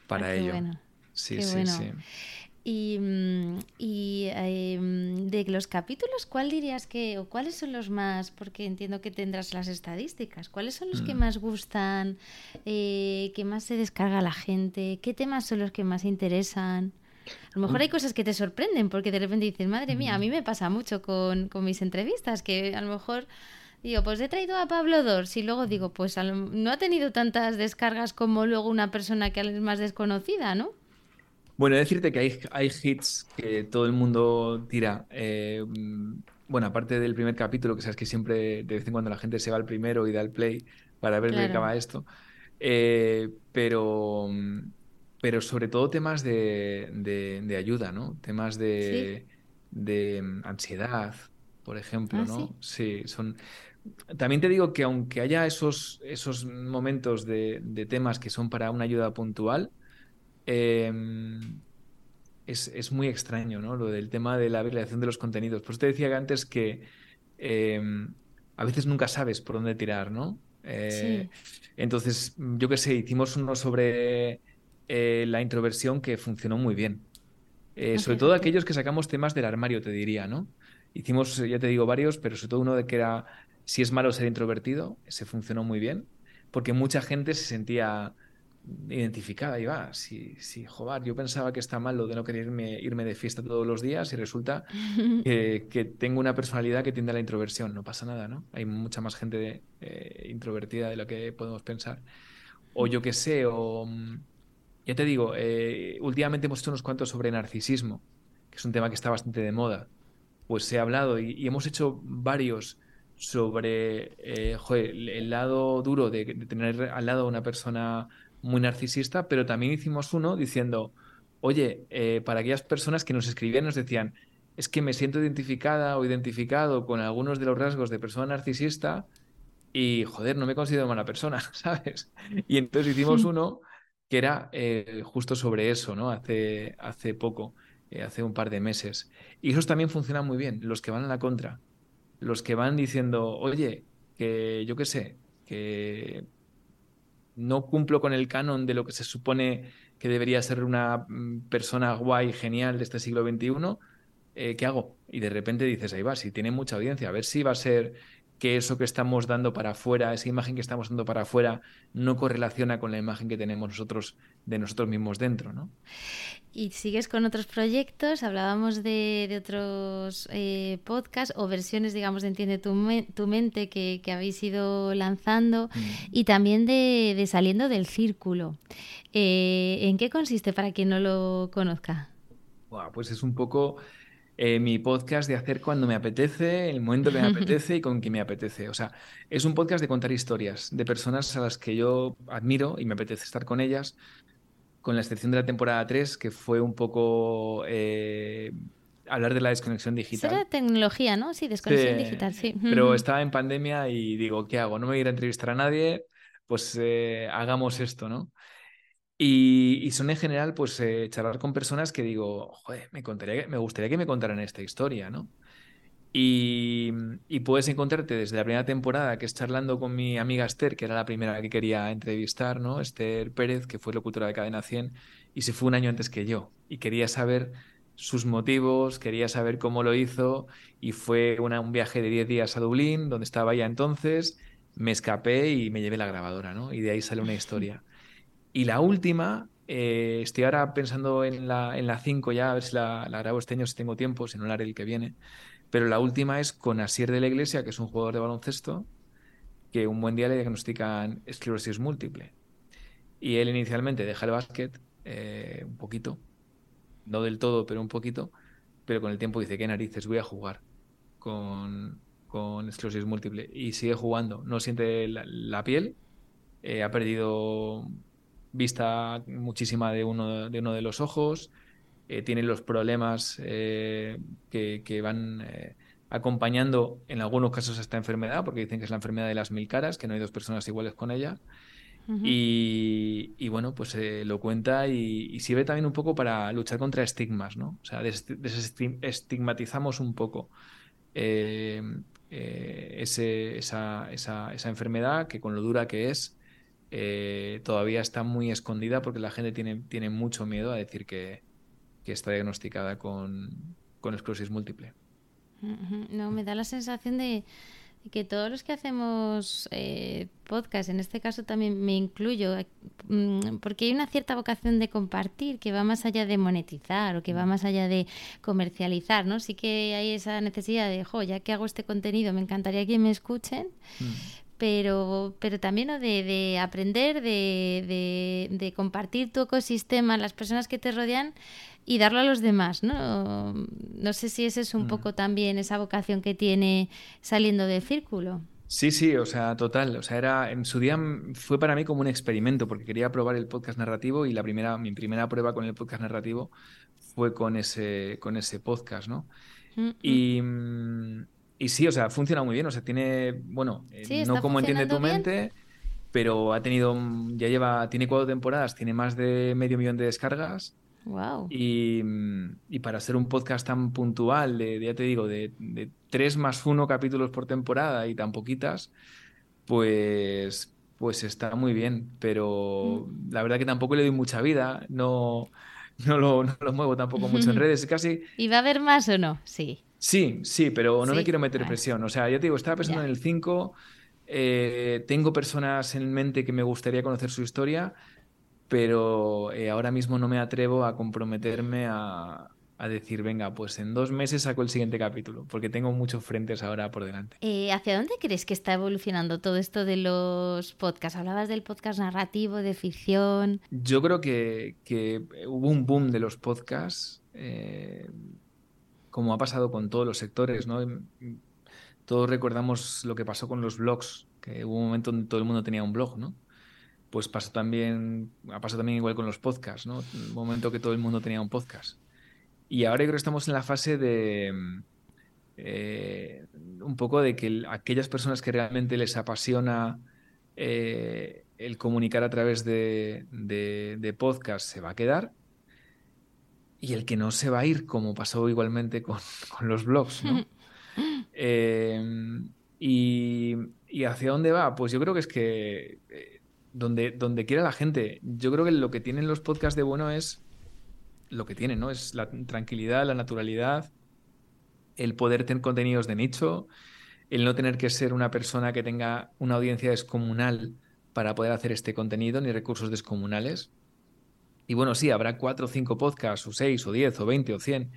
para ello. Sí, sí, sí. Y, mm, em, de los capítulos, ¿cuál dirías que, o cuáles son los más, porque entiendo que tendrás las estadísticas, cuáles son los que mm. más gustan, eh, que más se descarga la gente, qué temas son los que más interesan? A lo mejor hay cosas que te sorprenden, porque de repente dices, madre mía, a mí me pasa mucho con, con mis entrevistas, que a lo mejor digo, pues he traído a Pablo Dors y luego digo, pues no ha tenido tantas descargas como luego una persona que es más desconocida, ¿no? Bueno, decirte que hay, hay hits que todo el mundo tira. Eh, bueno, aparte del primer capítulo, que sabes que siempre de vez en cuando la gente se va al primero y da el play para ver de qué va esto. Eh, pero, pero sobre todo temas de, ayuda, ¿no? Temas de, ansiedad, por ejemplo, ah, ¿no? Sí? son. También te digo que aunque haya esos, esos momentos de, temas que son para una ayuda puntual, Em, es, muy extraño, ¿no? Lo del tema de la viralización de los contenidos. Por eso te decía antes que em, a veces nunca sabes por dónde tirar, ¿no? Eh, entonces, yo qué sé, hicimos uno sobre eh, la introversión que funcionó muy bien. Eh, sobre todo aquellos que sacamos temas del armario, te diría, ¿no? Hicimos, ya te digo, varios, pero sobre todo uno de que era si es malo ser introvertido, ese funcionó muy bien, porque mucha gente se sentía identificada y va, si, si joder, yo pensaba que está mal lo de no quererme irme de fiesta todos los días y resulta que, tengo una personalidad que tiende a la introversión, no pasa nada, ¿no? Hay mucha más gente eh, introvertida de lo que podemos pensar. O yo qué sé, o ya te digo, eh, últimamente hemos hecho unos cuantos sobre narcisismo, que es un tema que está bastante de moda. Pues se ha hablado y, hemos hecho varios sobre eh, el lado duro de, de tener al lado a una persona muy narcisista, pero también hicimos uno diciendo, oye, eh, para aquellas personas que nos escribían, nos decían, es que me siento identificada o identificado con algunos de los rasgos de persona narcisista y, joder, no me considero mala persona, ¿sabes? Y entonces hicimos uno que era eh, justo sobre eso, ¿no? Hace, hace poco, eh, hace un par de meses. Y esos también funcionan muy bien, los que van a la contra, los que van diciendo, oye, que yo qué sé, que no cumplo con el canon de lo que se supone que debería ser una mm, persona guay, genial de este siglo XXI, eh, ¿qué hago? Y de repente dices, ahí va, si tiene mucha audiencia, a ver si va a ser que eso que estamos dando para afuera, esa imagen que estamos dando para afuera, no correlaciona con la imagen que tenemos nosotros de nosotros mismos dentro, ¿no? Y sigues con otros proyectos, hablábamos de, otros eh, podcasts o versiones, digamos, de Entiende tu, mente que, habéis ido lanzando mm. y también de, Saliendo del Círculo. Eh, ¿En qué consiste para quien no lo conozca? pues es un poco eh, mi podcast de hacer cuando me apetece, el momento que me apetece y con quien me apetece. O sea, es un podcast de contar historias de personas a las que yo admiro y me apetece estar con ellas, con la excepción de la temporada 3, que fue un poco eh, hablar de la desconexión digital. Será tecnología, ¿no? Sí, desconexión digital, sí. Pero estaba en pandemia y digo, ¿qué hago? No me voy a ir a entrevistar a nadie, pues eh, hagamos esto, ¿no? Y, son en general, pues, eh, charlar con personas que digo, joder, me, contaría, me gustaría que me contaran esta historia, ¿no? Y, puedes encontrarte desde la primera temporada, que es charlando con mi amiga Esther, que era la primera que quería entrevistar, ¿no? Esther Pérez, que fue locutora de Cadena 100, y se fue un año antes que yo. Y quería saber sus motivos, quería saber cómo lo hizo, y fue un viaje de 10 días a Dublín, donde estaba ya entonces, me escapé y me llevé la grabadora, ¿no? Y de ahí sale una historia. Y la última, eh, estoy ahora pensando en la, en la 5 ya, a ver si la, grabo este año si tengo tiempo, si no la haré el que viene. Pero la última es con Asier de la Iglesia, que es un jugador de baloncesto, que un buen día le diagnostican esclerosis múltiple. Y él inicialmente deja el básquet eh, un poquito, no del todo, pero un poquito, pero con el tiempo dice, ¿qué narices? Voy a jugar con, con esclerosis múltiple. Y sigue jugando, no siente la, piel, eh, ha perdido vista muchísima de uno de, uno de los ojos, eh, tiene los problemas eh, que, van eh, acompañando en algunos casos a esta enfermedad, porque dicen que es la enfermedad de las mil caras, que no hay dos personas iguales con ella. y, bueno, pues lo cuenta y, sirve también un poco para luchar contra estigmas, ¿no? O sea, desestigmatizamos un poco ese, esa, esa, esa enfermedad que con lo dura que es, eh, todavía está muy escondida porque la gente tiene, tiene mucho miedo a decir que, está diagnosticada con, esclerosis múltiple. No, me da la sensación de que todos los que hacemos eh, podcast, en este caso también me incluyo, mm, porque hay una cierta vocación de compartir que va más allá de monetizar o que va mm. más allá de comercializar, ¿no? Sí que hay esa necesidad de, jo, ya que hago este contenido, me encantaría que me escuchen, mm pero, pero también de, aprender, de, de, compartir tu ecosistema, las personas que te rodean y darlo a los demás, ¿no? No sé si ese es un mm. poco también esa vocación que tiene saliendo del círculo. Sí, sí, o sea, total. O sea, era en su día fue para mí como un experimento porque quería probar el podcast narrativo y la primera, mi primera prueba con el podcast narrativo fue con ese, con ese podcast, ¿no? Mm, mm. Y, y sí, o sea, funciona muy bien. O sea, tiene, bueno, eh, no como entiende tu mente, pero ha tenido, ya lleva, tiene cuatro temporadas, tiene más de medio millón de descargas. Wow. Y, para ser un podcast tan puntual, de, ya te digo, de, de 3 más 1 capítulos por temporada y tan poquitas, pues, pues está muy bien. Pero mm. la verdad que tampoco le doy mucha vida. No, no lo, no lo muevo tampoco mucho en redes. Casi... ¿Y va a haber más o no? Sí. Sí, sí, pero no me quiero meter presión. O sea, yo te digo, estaba pensando en el 5, eh, tengo personas en mente que me gustaría conocer su historia, pero eh, ahora mismo no me atrevo a comprometerme a, decir, venga, pues en dos meses saco el siguiente capítulo, porque tengo muchos frentes ahora por delante. Eh, ¿Hacia dónde crees que está evolucionando todo esto de los podcasts? Hablabas del podcast narrativo, de ficción. Yo creo que, que hubo un boom de los podcasts como ha pasado con todos los sectores, ¿no? Todos recordamos lo que pasó con los blogs, que hubo un momento donde todo el mundo tenía un blog, ¿no? Pues pasó también, ha pasado también igual con los podcasts, ¿no? Un momento que todo el mundo tenía un podcast. Y ahora yo creo que estamos en la fase de eh, un poco de que aquellas personas que realmente les apasiona eh, el comunicar a través de, de, de podcast se va a quedar y el que no se va a ir, como pasó igualmente con, los blogs, ¿no? Em, y, hacia dónde va? Pues yo creo que es que eh, donde, donde quiera la gente, yo creo que lo que tienen los podcasts de bueno es lo que tienen, ¿no? Es la tranquilidad, la naturalidad, el poder tener contenidos de nicho, el no tener que ser una persona que tenga una audiencia descomunal para poder hacer este contenido, ni recursos descomunales. Y bueno, sí, habrá cuatro o cinco podcasts, o seis, o diez, o veinte, o cien,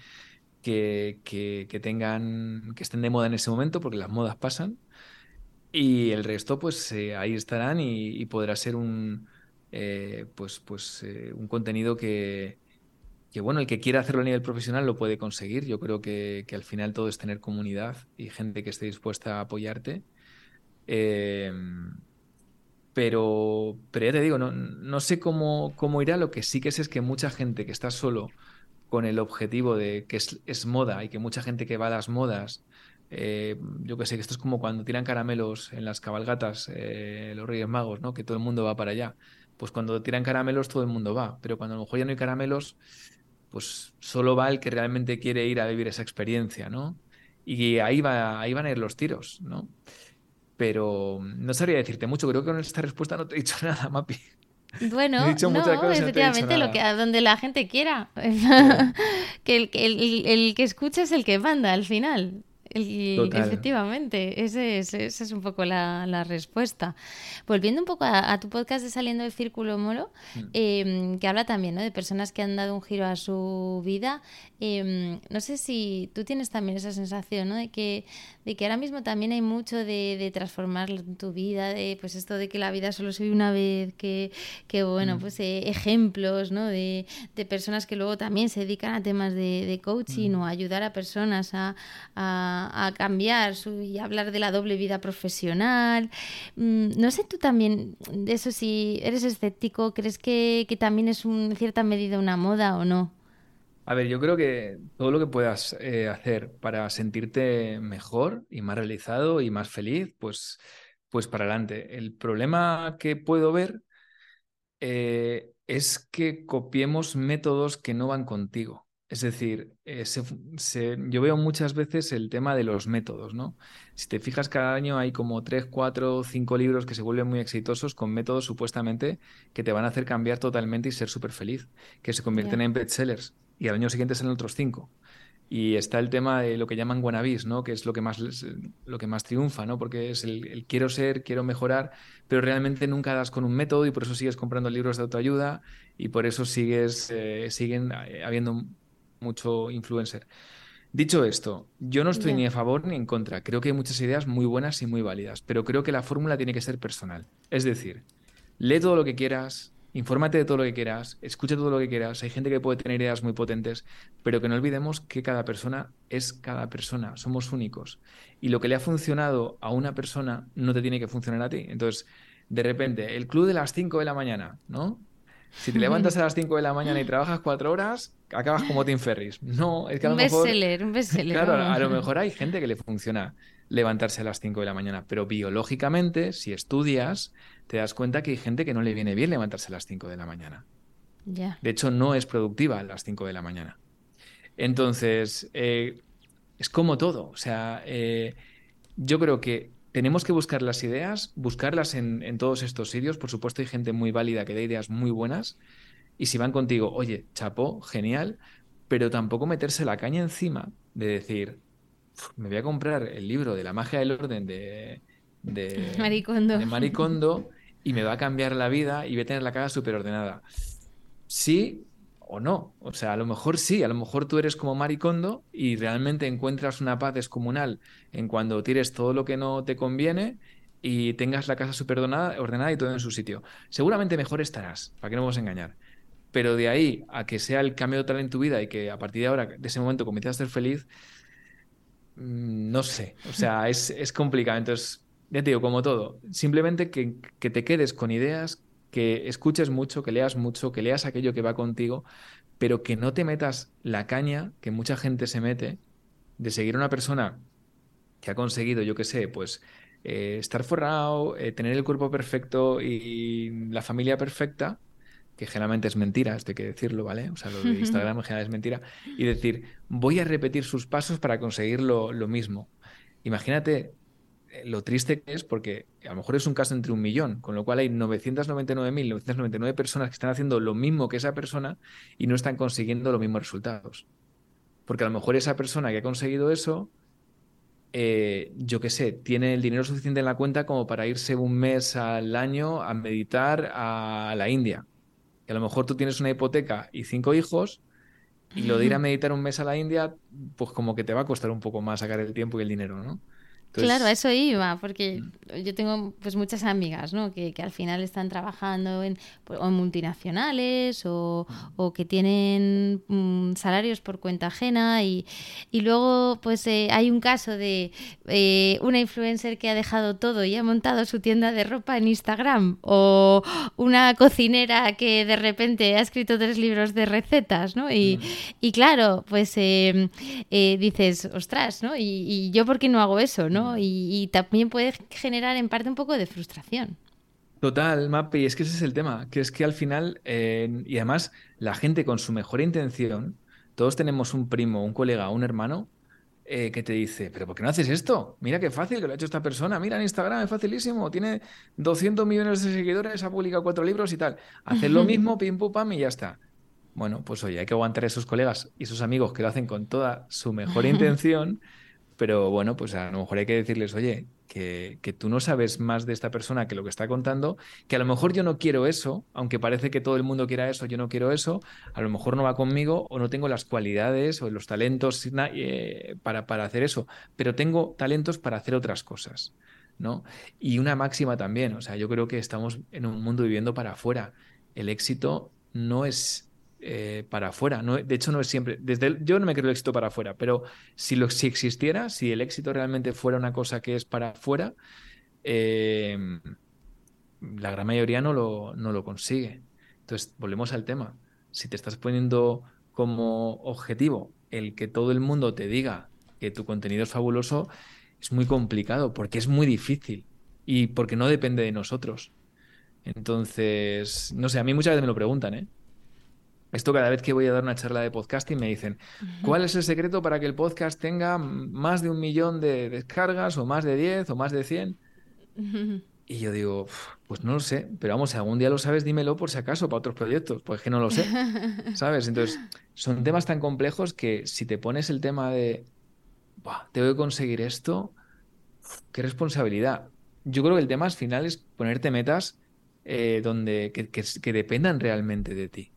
que, que, tengan, que estén de moda en ese momento, porque las modas pasan. Y el resto, pues eh, ahí estarán y, podrá ser un, eh, pues, pues, eh, un contenido que, que, bueno, el que quiera hacerlo a nivel profesional lo puede conseguir. Yo creo que, que al final todo es tener comunidad y gente que esté dispuesta a apoyarte. Pero, pero ya te digo, no, no sé cómo, cómo irá. Lo que sí que sé es que mucha gente que está solo con el objetivo de que es, moda y que mucha gente que va a las modas, eh, yo que sé, que esto es como cuando tiran caramelos en las cabalgatas eh, los Reyes Magos, ¿no? Que todo el mundo va para allá. Pues cuando tiran caramelos todo el mundo va, pero cuando a lo mejor ya no hay caramelos, pues solo va el que realmente quiere ir a vivir esa experiencia, ¿no? Y ahí, va, ahí van a ir los tiros, ¿no? pero no sabría decirte mucho. Creo que con esta respuesta no te he dicho nada, Mapi. Bueno, no, efectivamente, lo que a donde la gente quiera. que el, el, el, que escuche es el que manda al final. Efectivamente, ese es, esa es un poco la, respuesta. Volviendo un poco a, tu podcast de Saliendo del Círculo Moro, mm. em, que habla también de personas que han dado un giro a su vida, em, no sé si tú tienes también esa sensación ¿no? de, que, de que ahora mismo también hay mucho de, de transformar tu vida, de pues esto de que la vida solo se vive una vez, que, que bueno, mm. pues eh, ejemplos ¿no? de, de, personas que luego también se dedican a temas de, de coaching mm. o ayudar a personas a, a, cambiar su, y hablar de la doble vida profesional. Mm, no sé tú también, de eso si eres escéptico, ¿crees que, que también es en cierta medida una moda o no? A ver, yo creo que todo lo que puedas eh, hacer para sentirte mejor y más realizado y más feliz, pues, pues para adelante. El problema que puedo ver eh, es que copiemos métodos que no van contigo. Es decir, eh, yo veo muchas veces el tema de los métodos, ¿no? Si te fijas, cada año hay como tres, cuatro, cinco libros que se vuelven muy exitosos con métodos supuestamente que te van a hacer cambiar totalmente y ser súper feliz, que se convierten en bestsellers y al año siguiente salen otros cinco. Y está el tema de lo que llaman wannabes, ¿no? Que es lo que más, lo que más triunfa, ¿no? Porque es el, quiero ser, quiero mejorar, pero realmente nunca das con un método y por eso sigues comprando libros de autoayuda y por eso sigues, eh, siguen eh, habiendo mucho influencer. Dicho esto, yo no estoy ni a favor ni en contra. Creo que hay muchas ideas muy buenas y muy válidas, pero creo que la fórmula tiene que ser personal. Es decir, lee todo lo que quieras, Infórmate de todo lo que quieras, escucha todo lo que quieras. Hay gente que puede tener ideas muy potentes, pero que no olvidemos que cada persona es cada persona, somos únicos. Y lo que le ha funcionado a una persona no te tiene que funcionar a ti. Entonces, de repente, el club de las 5 de la mañana, ¿no? Si te levantas a las 5 de la mañana y trabajas 4 horas, acabas como Tim Ferris. No, es que a lo un mejor. Bestseller, un bestseller. Claro, a lo mejor hay gente que le funciona levantarse a las 5 de la mañana, pero biológicamente, si estudias, te das cuenta que hay gente que no le viene bien levantarse a las 5 de la mañana. De hecho, no es productiva a las 5 de la mañana. Entonces, eh, es como todo. O sea, eh, yo creo que tenemos que buscar las ideas, buscarlas en, todos estos sitios. Por supuesto, hay gente muy válida que da ideas muy buenas. Y si van contigo, oye, chapo, genial, pero tampoco meterse la caña encima de decir, me voy a comprar el libro de la magia del orden de, de, Maricondo. y me va a cambiar la vida y voy a tener la casa súper ordenada. Sí, o no. O sea, a lo mejor sí, a lo mejor tú eres como Maricondo y realmente encuentras una paz descomunal en cuando tires todo lo que no te conviene y tengas la casa súper ordenada y todo en su sitio. Seguramente mejor estarás, para que no vamos a engañar. Pero de ahí a que sea el cambio total en tu vida y que a partir de ahora, de ese momento, comiences a ser feliz, mm, no sé. O sea, es, es complicado. Entonces, ya te digo, como todo, simplemente que, que te quedes con ideas que escuches mucho, que leas mucho, que leas aquello que va contigo, pero que no te metas la caña que mucha gente se mete de seguir a una persona que ha conseguido, yo qué sé, pues eh, estar forrado, eh, tener el cuerpo perfecto y la familia perfecta, que generalmente es mentira, esto hay que decirlo, ¿vale? O sea, lo de Instagram en general es mentira, y decir, voy a repetir sus pasos para conseguir lo, lo mismo. Imagínate lo triste que es porque a lo mejor es un caso entre un millón, con lo cual hay 999.999 personas que están haciendo lo mismo que esa persona y no están consiguiendo los mismos resultados. Porque a lo mejor esa persona que ha conseguido eso, eh, yo qué sé, tiene el dinero suficiente en la cuenta como para irse un mes al año a meditar a la India. Y a lo mejor tú tienes una hipoteca y cinco hijos y lo de ir a meditar un mes a la India, pues como que te va a costar un poco más sacar el tiempo y el dinero, ¿no? Claro, a eso iba, porque yo tengo pues muchas amigas, ¿no? Que, al final están trabajando en, pues, multinacionales o, mm. que tienen mm, salarios por cuenta ajena y, luego pues eh, hay un caso de eh, una influencer que ha dejado todo y ha montado su tienda de ropa en Instagram o una cocinera que de repente ha escrito tres libros de recetas, ¿no? Y, claro, pues eh, dices, ostras, ¿no? Y, y yo por qué no hago eso, ¿no? Y, también puede generar en parte un poco de frustración. Total, Mapi, es que ese es el tema, que es que al final, y además la gente con su mejor intención, todos tenemos un primo, un colega, un hermano, eh, que te dice, pero ¿por qué no haces esto? Mira qué fácil que lo ha hecho esta persona, mira en Instagram, es facilísimo, tiene 200 millones de seguidores, ha publicado cuatro libros y tal. Hacer lo mismo, pim, pum, pam y ya está. Bueno, pues oye, hay que aguantar a esos colegas y sus amigos que lo hacen con toda su mejor intención pero bueno, pues a lo mejor hay que decirles, oye, que, tú no sabes más de esta persona que lo que está contando, que a lo mejor yo no quiero eso, aunque parece que todo el mundo quiera eso, yo no quiero eso, a lo mejor no va conmigo o no tengo las cualidades o los talentos eh, para, para hacer eso, pero tengo talentos para hacer otras cosas. ¿no? Y una máxima también, o sea, yo creo que estamos en un mundo viviendo para afuera. El éxito no es eh, para afuera. No, de hecho, no es siempre. Desde yo no me creo el éxito para afuera, pero si, lo, si existiera, si el éxito realmente fuera una cosa que es para afuera, em, la gran mayoría no lo, no lo consigue. Entonces, volvemos al tema. Si te estás poniendo como objetivo el que todo el mundo te diga que tu contenido es fabuloso, es muy complicado porque es muy difícil y porque no depende de nosotros. Entonces, no sé, a mí muchas veces me lo preguntan, ¿eh? Esto cada vez que voy a dar una charla de podcasting me dicen, ¿cuál es el secreto para que el podcast tenga más de un millón de descargas o más de 10 o más de 100? Y yo digo, pues no lo sé, pero vamos, si algún día lo sabes, dímelo por si acaso para otros proyectos, pues que no lo sé, ¿sabes? Entonces, son temas tan complejos que si te pones el tema de, tengo que conseguir esto, qué responsabilidad. Yo creo que el tema al final es ponerte metas eh, donde, que dependan realmente de ti.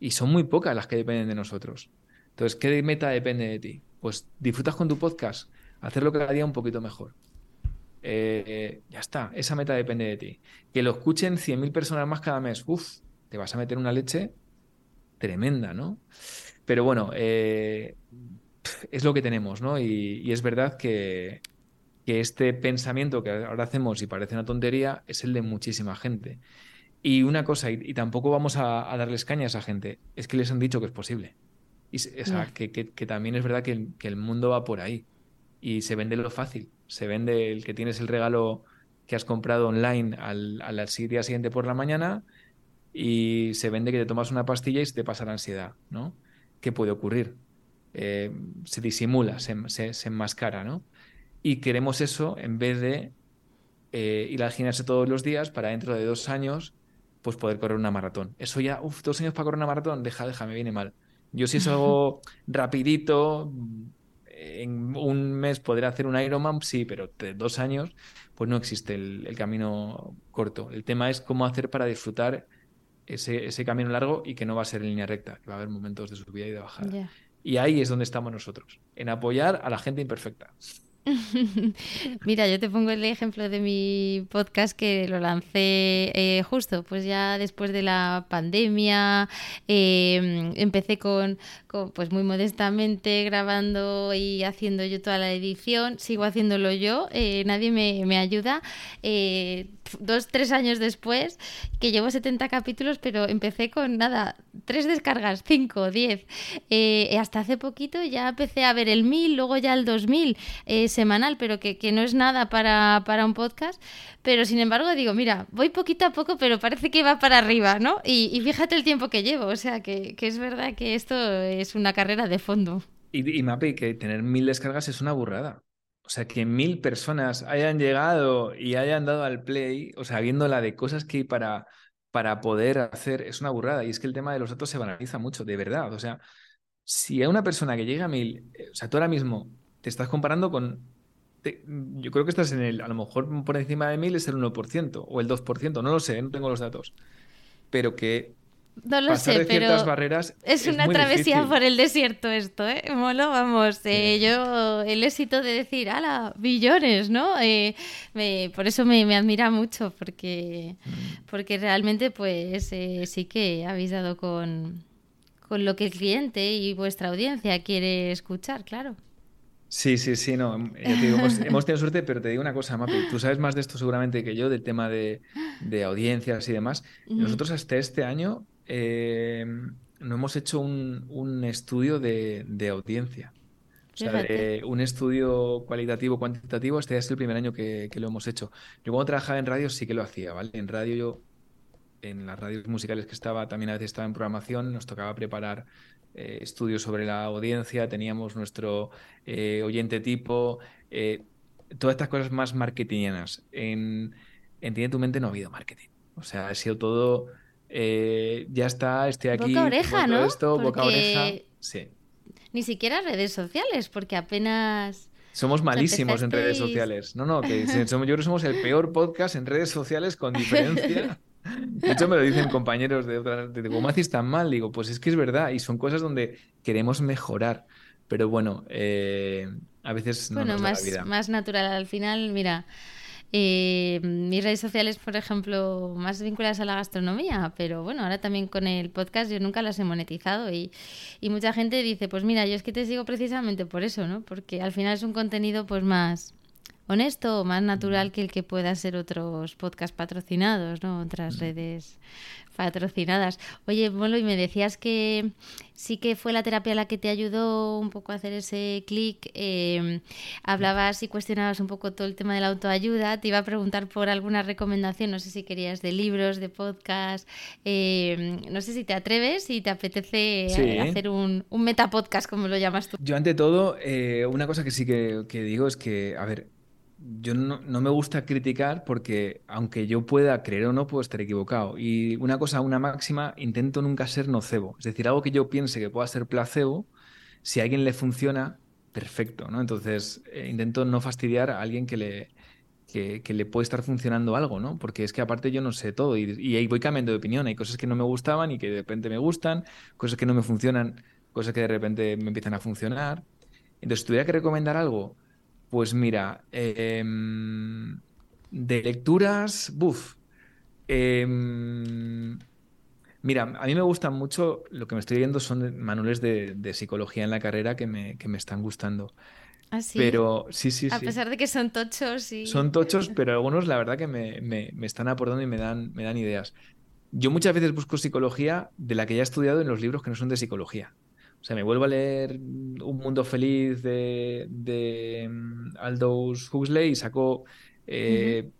Y son muy pocas las que dependen de nosotros. Entonces, ¿qué meta depende de ti? Pues disfrutas con tu podcast, hacerlo cada día un poquito mejor. Eh, ya está, esa meta depende de ti. Que lo escuchen 100.000 personas más cada mes, uff, te vas a meter una leche tremenda, ¿no? Pero bueno, eh, es lo que tenemos, ¿no? Y, es verdad que, que, este pensamiento que ahora hacemos y parece una tontería es el de muchísima gente. Y una cosa, y, tampoco vamos a, darles caña a esa gente, es que les han dicho que es posible. Y, o sea, mm. que, también es verdad que el, mundo va por ahí. Y se vende lo fácil. Se vende el que tienes el regalo que has comprado online al, al día siguiente por la mañana y se vende que te tomas una pastilla y se te pasa la ansiedad, ¿no? ¿Qué puede ocurrir? Eh, se disimula, se, se, enmascara, ¿no? Y queremos eso en vez de eh, ir al gimnasio todos los días para dentro de dos años pues poder correr una maratón. Eso ya, uff, dos años para correr una maratón, deja, deja, me viene mal. Yo si eso rapidito, en un mes poder hacer un Ironman, sí, pero de dos años, pues no existe el, camino corto. El tema es cómo hacer para disfrutar ese, ese, camino largo y que no va a ser en línea recta, que va a haber momentos de subida y de bajada. Y ahí es donde estamos nosotros, en apoyar a la gente imperfecta. Mira, yo te pongo el ejemplo de mi podcast que lo lancé eh, justo, pues ya después de la pandemia, em, empecé con, pues muy modestamente grabando y haciendo yo toda la edición, sigo haciéndolo yo, eh, nadie me, me ayuda. Dos, tres años después, que llevo 70 capítulos, pero empecé con nada, tres descargas, cinco, diez. Eh, hasta hace poquito ya empecé a ver el mil, luego ya el 2000 eh, semanal, pero que, no es nada para, un podcast. Pero sin embargo, digo, mira, voy poquito a poco, pero parece que va para arriba, ¿no? Y, fíjate el tiempo que llevo, o sea, que, es verdad que esto es una carrera de fondo. Y, y Mapi, que tener mil descargas es una burrada. O sea, que mil personas hayan llegado y hayan dado al play, o sea, viendo la de cosas que para, para poder hacer, es una burrada. Y es que el tema de los datos se banaliza mucho, de verdad. O sea, si hay una persona que llega a mil, eh, o sea, tú ahora mismo te estás comparando con. yo creo que estás en el, a lo mejor por encima de mil es el 1% o el 2%, no lo sé, no tengo los datos. Pero que no lo sé, pero barreras es, una travesía por el desierto esto, ¿eh? Molo, vamos, eh, yo el éxito de decir, ala, billones, ¿no? Eh, por eso me, admira mucho, porque, mm. porque realmente pues eh, sí que habéis dado con, con lo que el cliente y vuestra audiencia quiere escuchar, claro. Sí, sí, sí, no. hemos, tenido suerte, pero te digo una cosa, Mapi. Tú sabes más de esto seguramente que yo, del tema de, audiencias y demás. Nosotros hasta este año eh, no hemos hecho un, estudio de, audiencia. O sea, un estudio cualitativo, cuantitativo, este es el primer año que, lo hemos hecho. Yo cuando trabajaba en radio sí que lo hacía, ¿vale? En radio yo, en las radios musicales que estaba, también a veces estaba en programación, nos tocaba preparar eh, estudios sobre la audiencia, teníamos nuestro eh, oyente tipo, todas estas cosas más marketingianas. En, en Tiene tu mente no ha habido marketing. O sea, ha sido todo eh, ya está, estoy aquí. Boca oreja, ¿no? Esto, boca oreja. Sí. Ni siquiera redes sociales, porque apenas. Somos malísimos en redes sociales. No, no, que yo creo que somos el peor podcast en redes sociales con diferencia. De hecho, me lo dicen compañeros de otras, de ¿cómo haces tan mal? Digo, pues es que es verdad, y son cosas donde queremos mejorar. Pero bueno, eh, a veces no bueno, más, más natural. Al final, mira, eh, mis redes sociales, por ejemplo, más vinculadas a la gastronomía, pero bueno, ahora también con el podcast yo nunca las he monetizado y, mucha gente dice, pues mira, yo es que te sigo precisamente por eso, ¿no? Porque al final es un contenido pues más honesto, más natural que el que pueda ser otros podcasts patrocinados, ¿no? Otras redes patrocinadas. Oye, bueno, y me decías que sí que fue la terapia la que te ayudó un poco a hacer ese clic. Em, hablabas y cuestionabas un poco todo el tema de la autoayuda. Te iba a preguntar por alguna recomendación, no sé si querías de libros, de podcast. Em, no sé si te atreves y te apetece eh, hacer un, un metapodcast, como lo llamas tú. Yo, ante todo, eh, una cosa que sí que, que digo es que, a ver, yo no, me gusta criticar porque aunque yo pueda creer o no, puedo estar equivocado. Y una cosa, una máxima, intento nunca ser nocebo. Es decir, algo que yo piense que pueda ser placebo, si a alguien le funciona, perfecto, ¿no? Entonces, eh, intento no fastidiar a alguien que le, que, le puede estar funcionando algo, ¿no? Porque es que aparte yo no sé todo y, y ahí voy cambiando de opinión. Hay cosas que no me gustaban y que de repente me gustan, cosas que no me funcionan, cosas que de repente me empiezan a funcionar. Entonces, si tuviera que recomendar algo, pues mira, em, de lecturas, buf. Em, mira, a mí me gustan mucho, lo que me estoy viendo son manuales de, psicología en la carrera que me, que me están gustando. ¿Ah, sí? Pero sí, sí, sí. A pesar de que son tochos y... Son tochos, pero algunos la verdad que me, me, están aportando y me dan, me dan ideas. Yo muchas veces busco psicología de la que ya he estudiado en los libros que no son de psicología. O sea, me vuelvo a leer Un Mundo Feliz de, mm, Aldous Huxley y saco eh,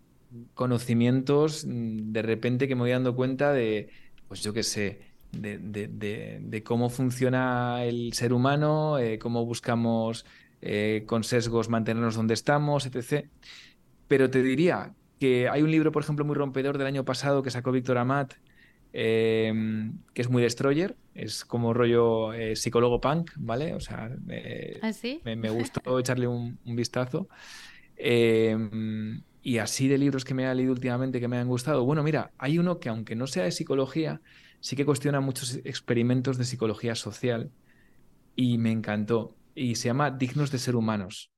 conocimientos mm, de repente que me voy dando cuenta de, pues yo qué sé, de, cómo funciona el ser humano, eh, cómo buscamos eh, con sesgos mantenernos donde estamos, etc. Pero te diría que hay un libro, por ejemplo, muy rompedor del año pasado que sacó Víctor Amat, em, que es muy destroyer, es como rollo eh, psicólogo punk, ¿vale? O sea, ¿Ah, me, gustó echarle un, vistazo. Em, y así de libros que me ha leído últimamente que me han gustado. Bueno, mira, hay uno que aunque no sea de psicología, sí que cuestiona muchos experimentos de psicología social y me encantó. Y se llama Dignos de ser humanos.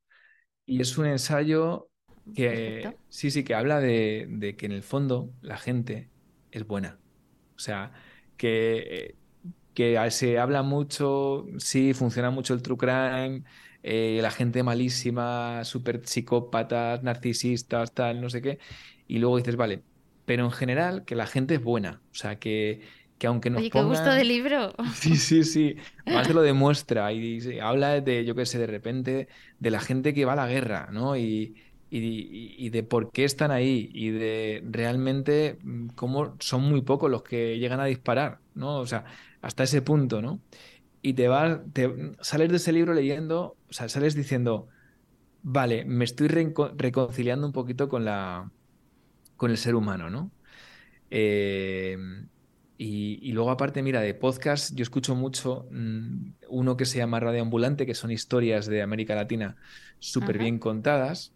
Y es un ensayo que sí, sí, que habla de, que en el fondo la gente es buena. O sea, que, que se habla mucho, sí, funciona mucho el true crime, eh, la gente malísima, súper psicópatas, narcisistas, tal, no sé qué. Y luego dices, vale, pero en general que la gente es buena. O sea, que, que aunque nos Oye, qué gusto de libro. Sí, sí, sí. Más se lo demuestra y, habla de, yo qué sé, de repente, de la gente que va a la guerra, ¿no? Y, y, de por qué están ahí y de realmente mm, cómo son muy pocos los que llegan a disparar, ¿no? O sea, hasta ese punto, ¿no? y te vas, te, sales de ese libro leyendo, o sea, sales diciendo, vale, me estoy reconciliando un poquito con la con el ser humano, ¿no? Eh, y, luego, aparte, mira, de podcast, yo escucho mucho mm, uno que se llama Radio Ambulante, que son historias de América Latina súper bien contadas.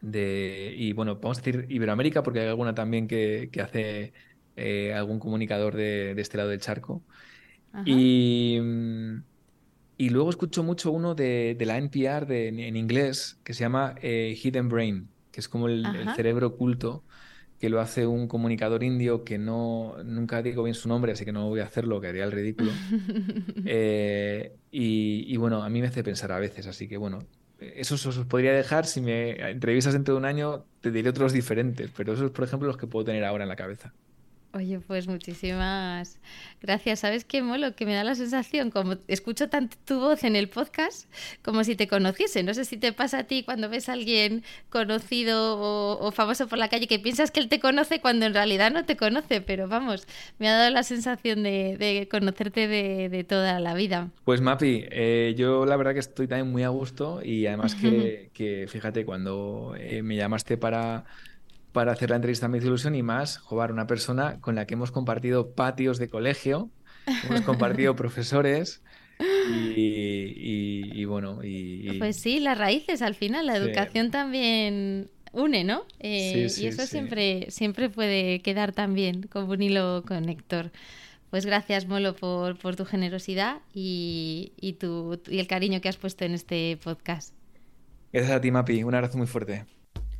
De, y bueno, vamos a decir Iberoamérica, porque hay alguna también que, hace eh, algún comunicador de, de, este lado del charco. Y, mm, y luego escucho mucho uno de, la NPR de, en, inglés que se llama eh, Hidden Brain, que es como el, cerebro oculto, que lo hace un comunicador indio que no nunca digo bien su nombre, así que no voy a hacerlo, que haría el ridículo. Eh, y, bueno, a mí me hace pensar a veces, así que bueno, eso os podría dejar. Si me entrevistas dentro de un año, te diré otros diferentes, pero esos, por ejemplo, los que puedo tener ahora en la cabeza. Oye, pues muchísimas gracias. ¿Sabes qué molo? Que me da la sensación, como escucho tanto tu voz en el podcast, como si te conociese. No sé si te pasa a ti cuando ves a alguien conocido o, famoso por la calle que piensas que él te conoce cuando en realidad no te conoce, pero vamos, me ha dado la sensación de, conocerte de, toda la vida. Pues Mapi, eh, yo la verdad que estoy también muy a gusto y además que, fíjate, cuando eh, me llamaste para para hacer la entrevista me Ilusión y más, jugar una persona con la que hemos compartido patios de colegio, hemos compartido profesores y, bueno. Y, Pues sí, las raíces al final, la educación también une, ¿no? Eh, y eso siempre, siempre puede quedar también como un hilo conector. Pues gracias, Molo, por, por tu generosidad y, y, tu, y el cariño que has puesto en este podcast. Gracias a ti, Mapi. Un abrazo muy fuerte.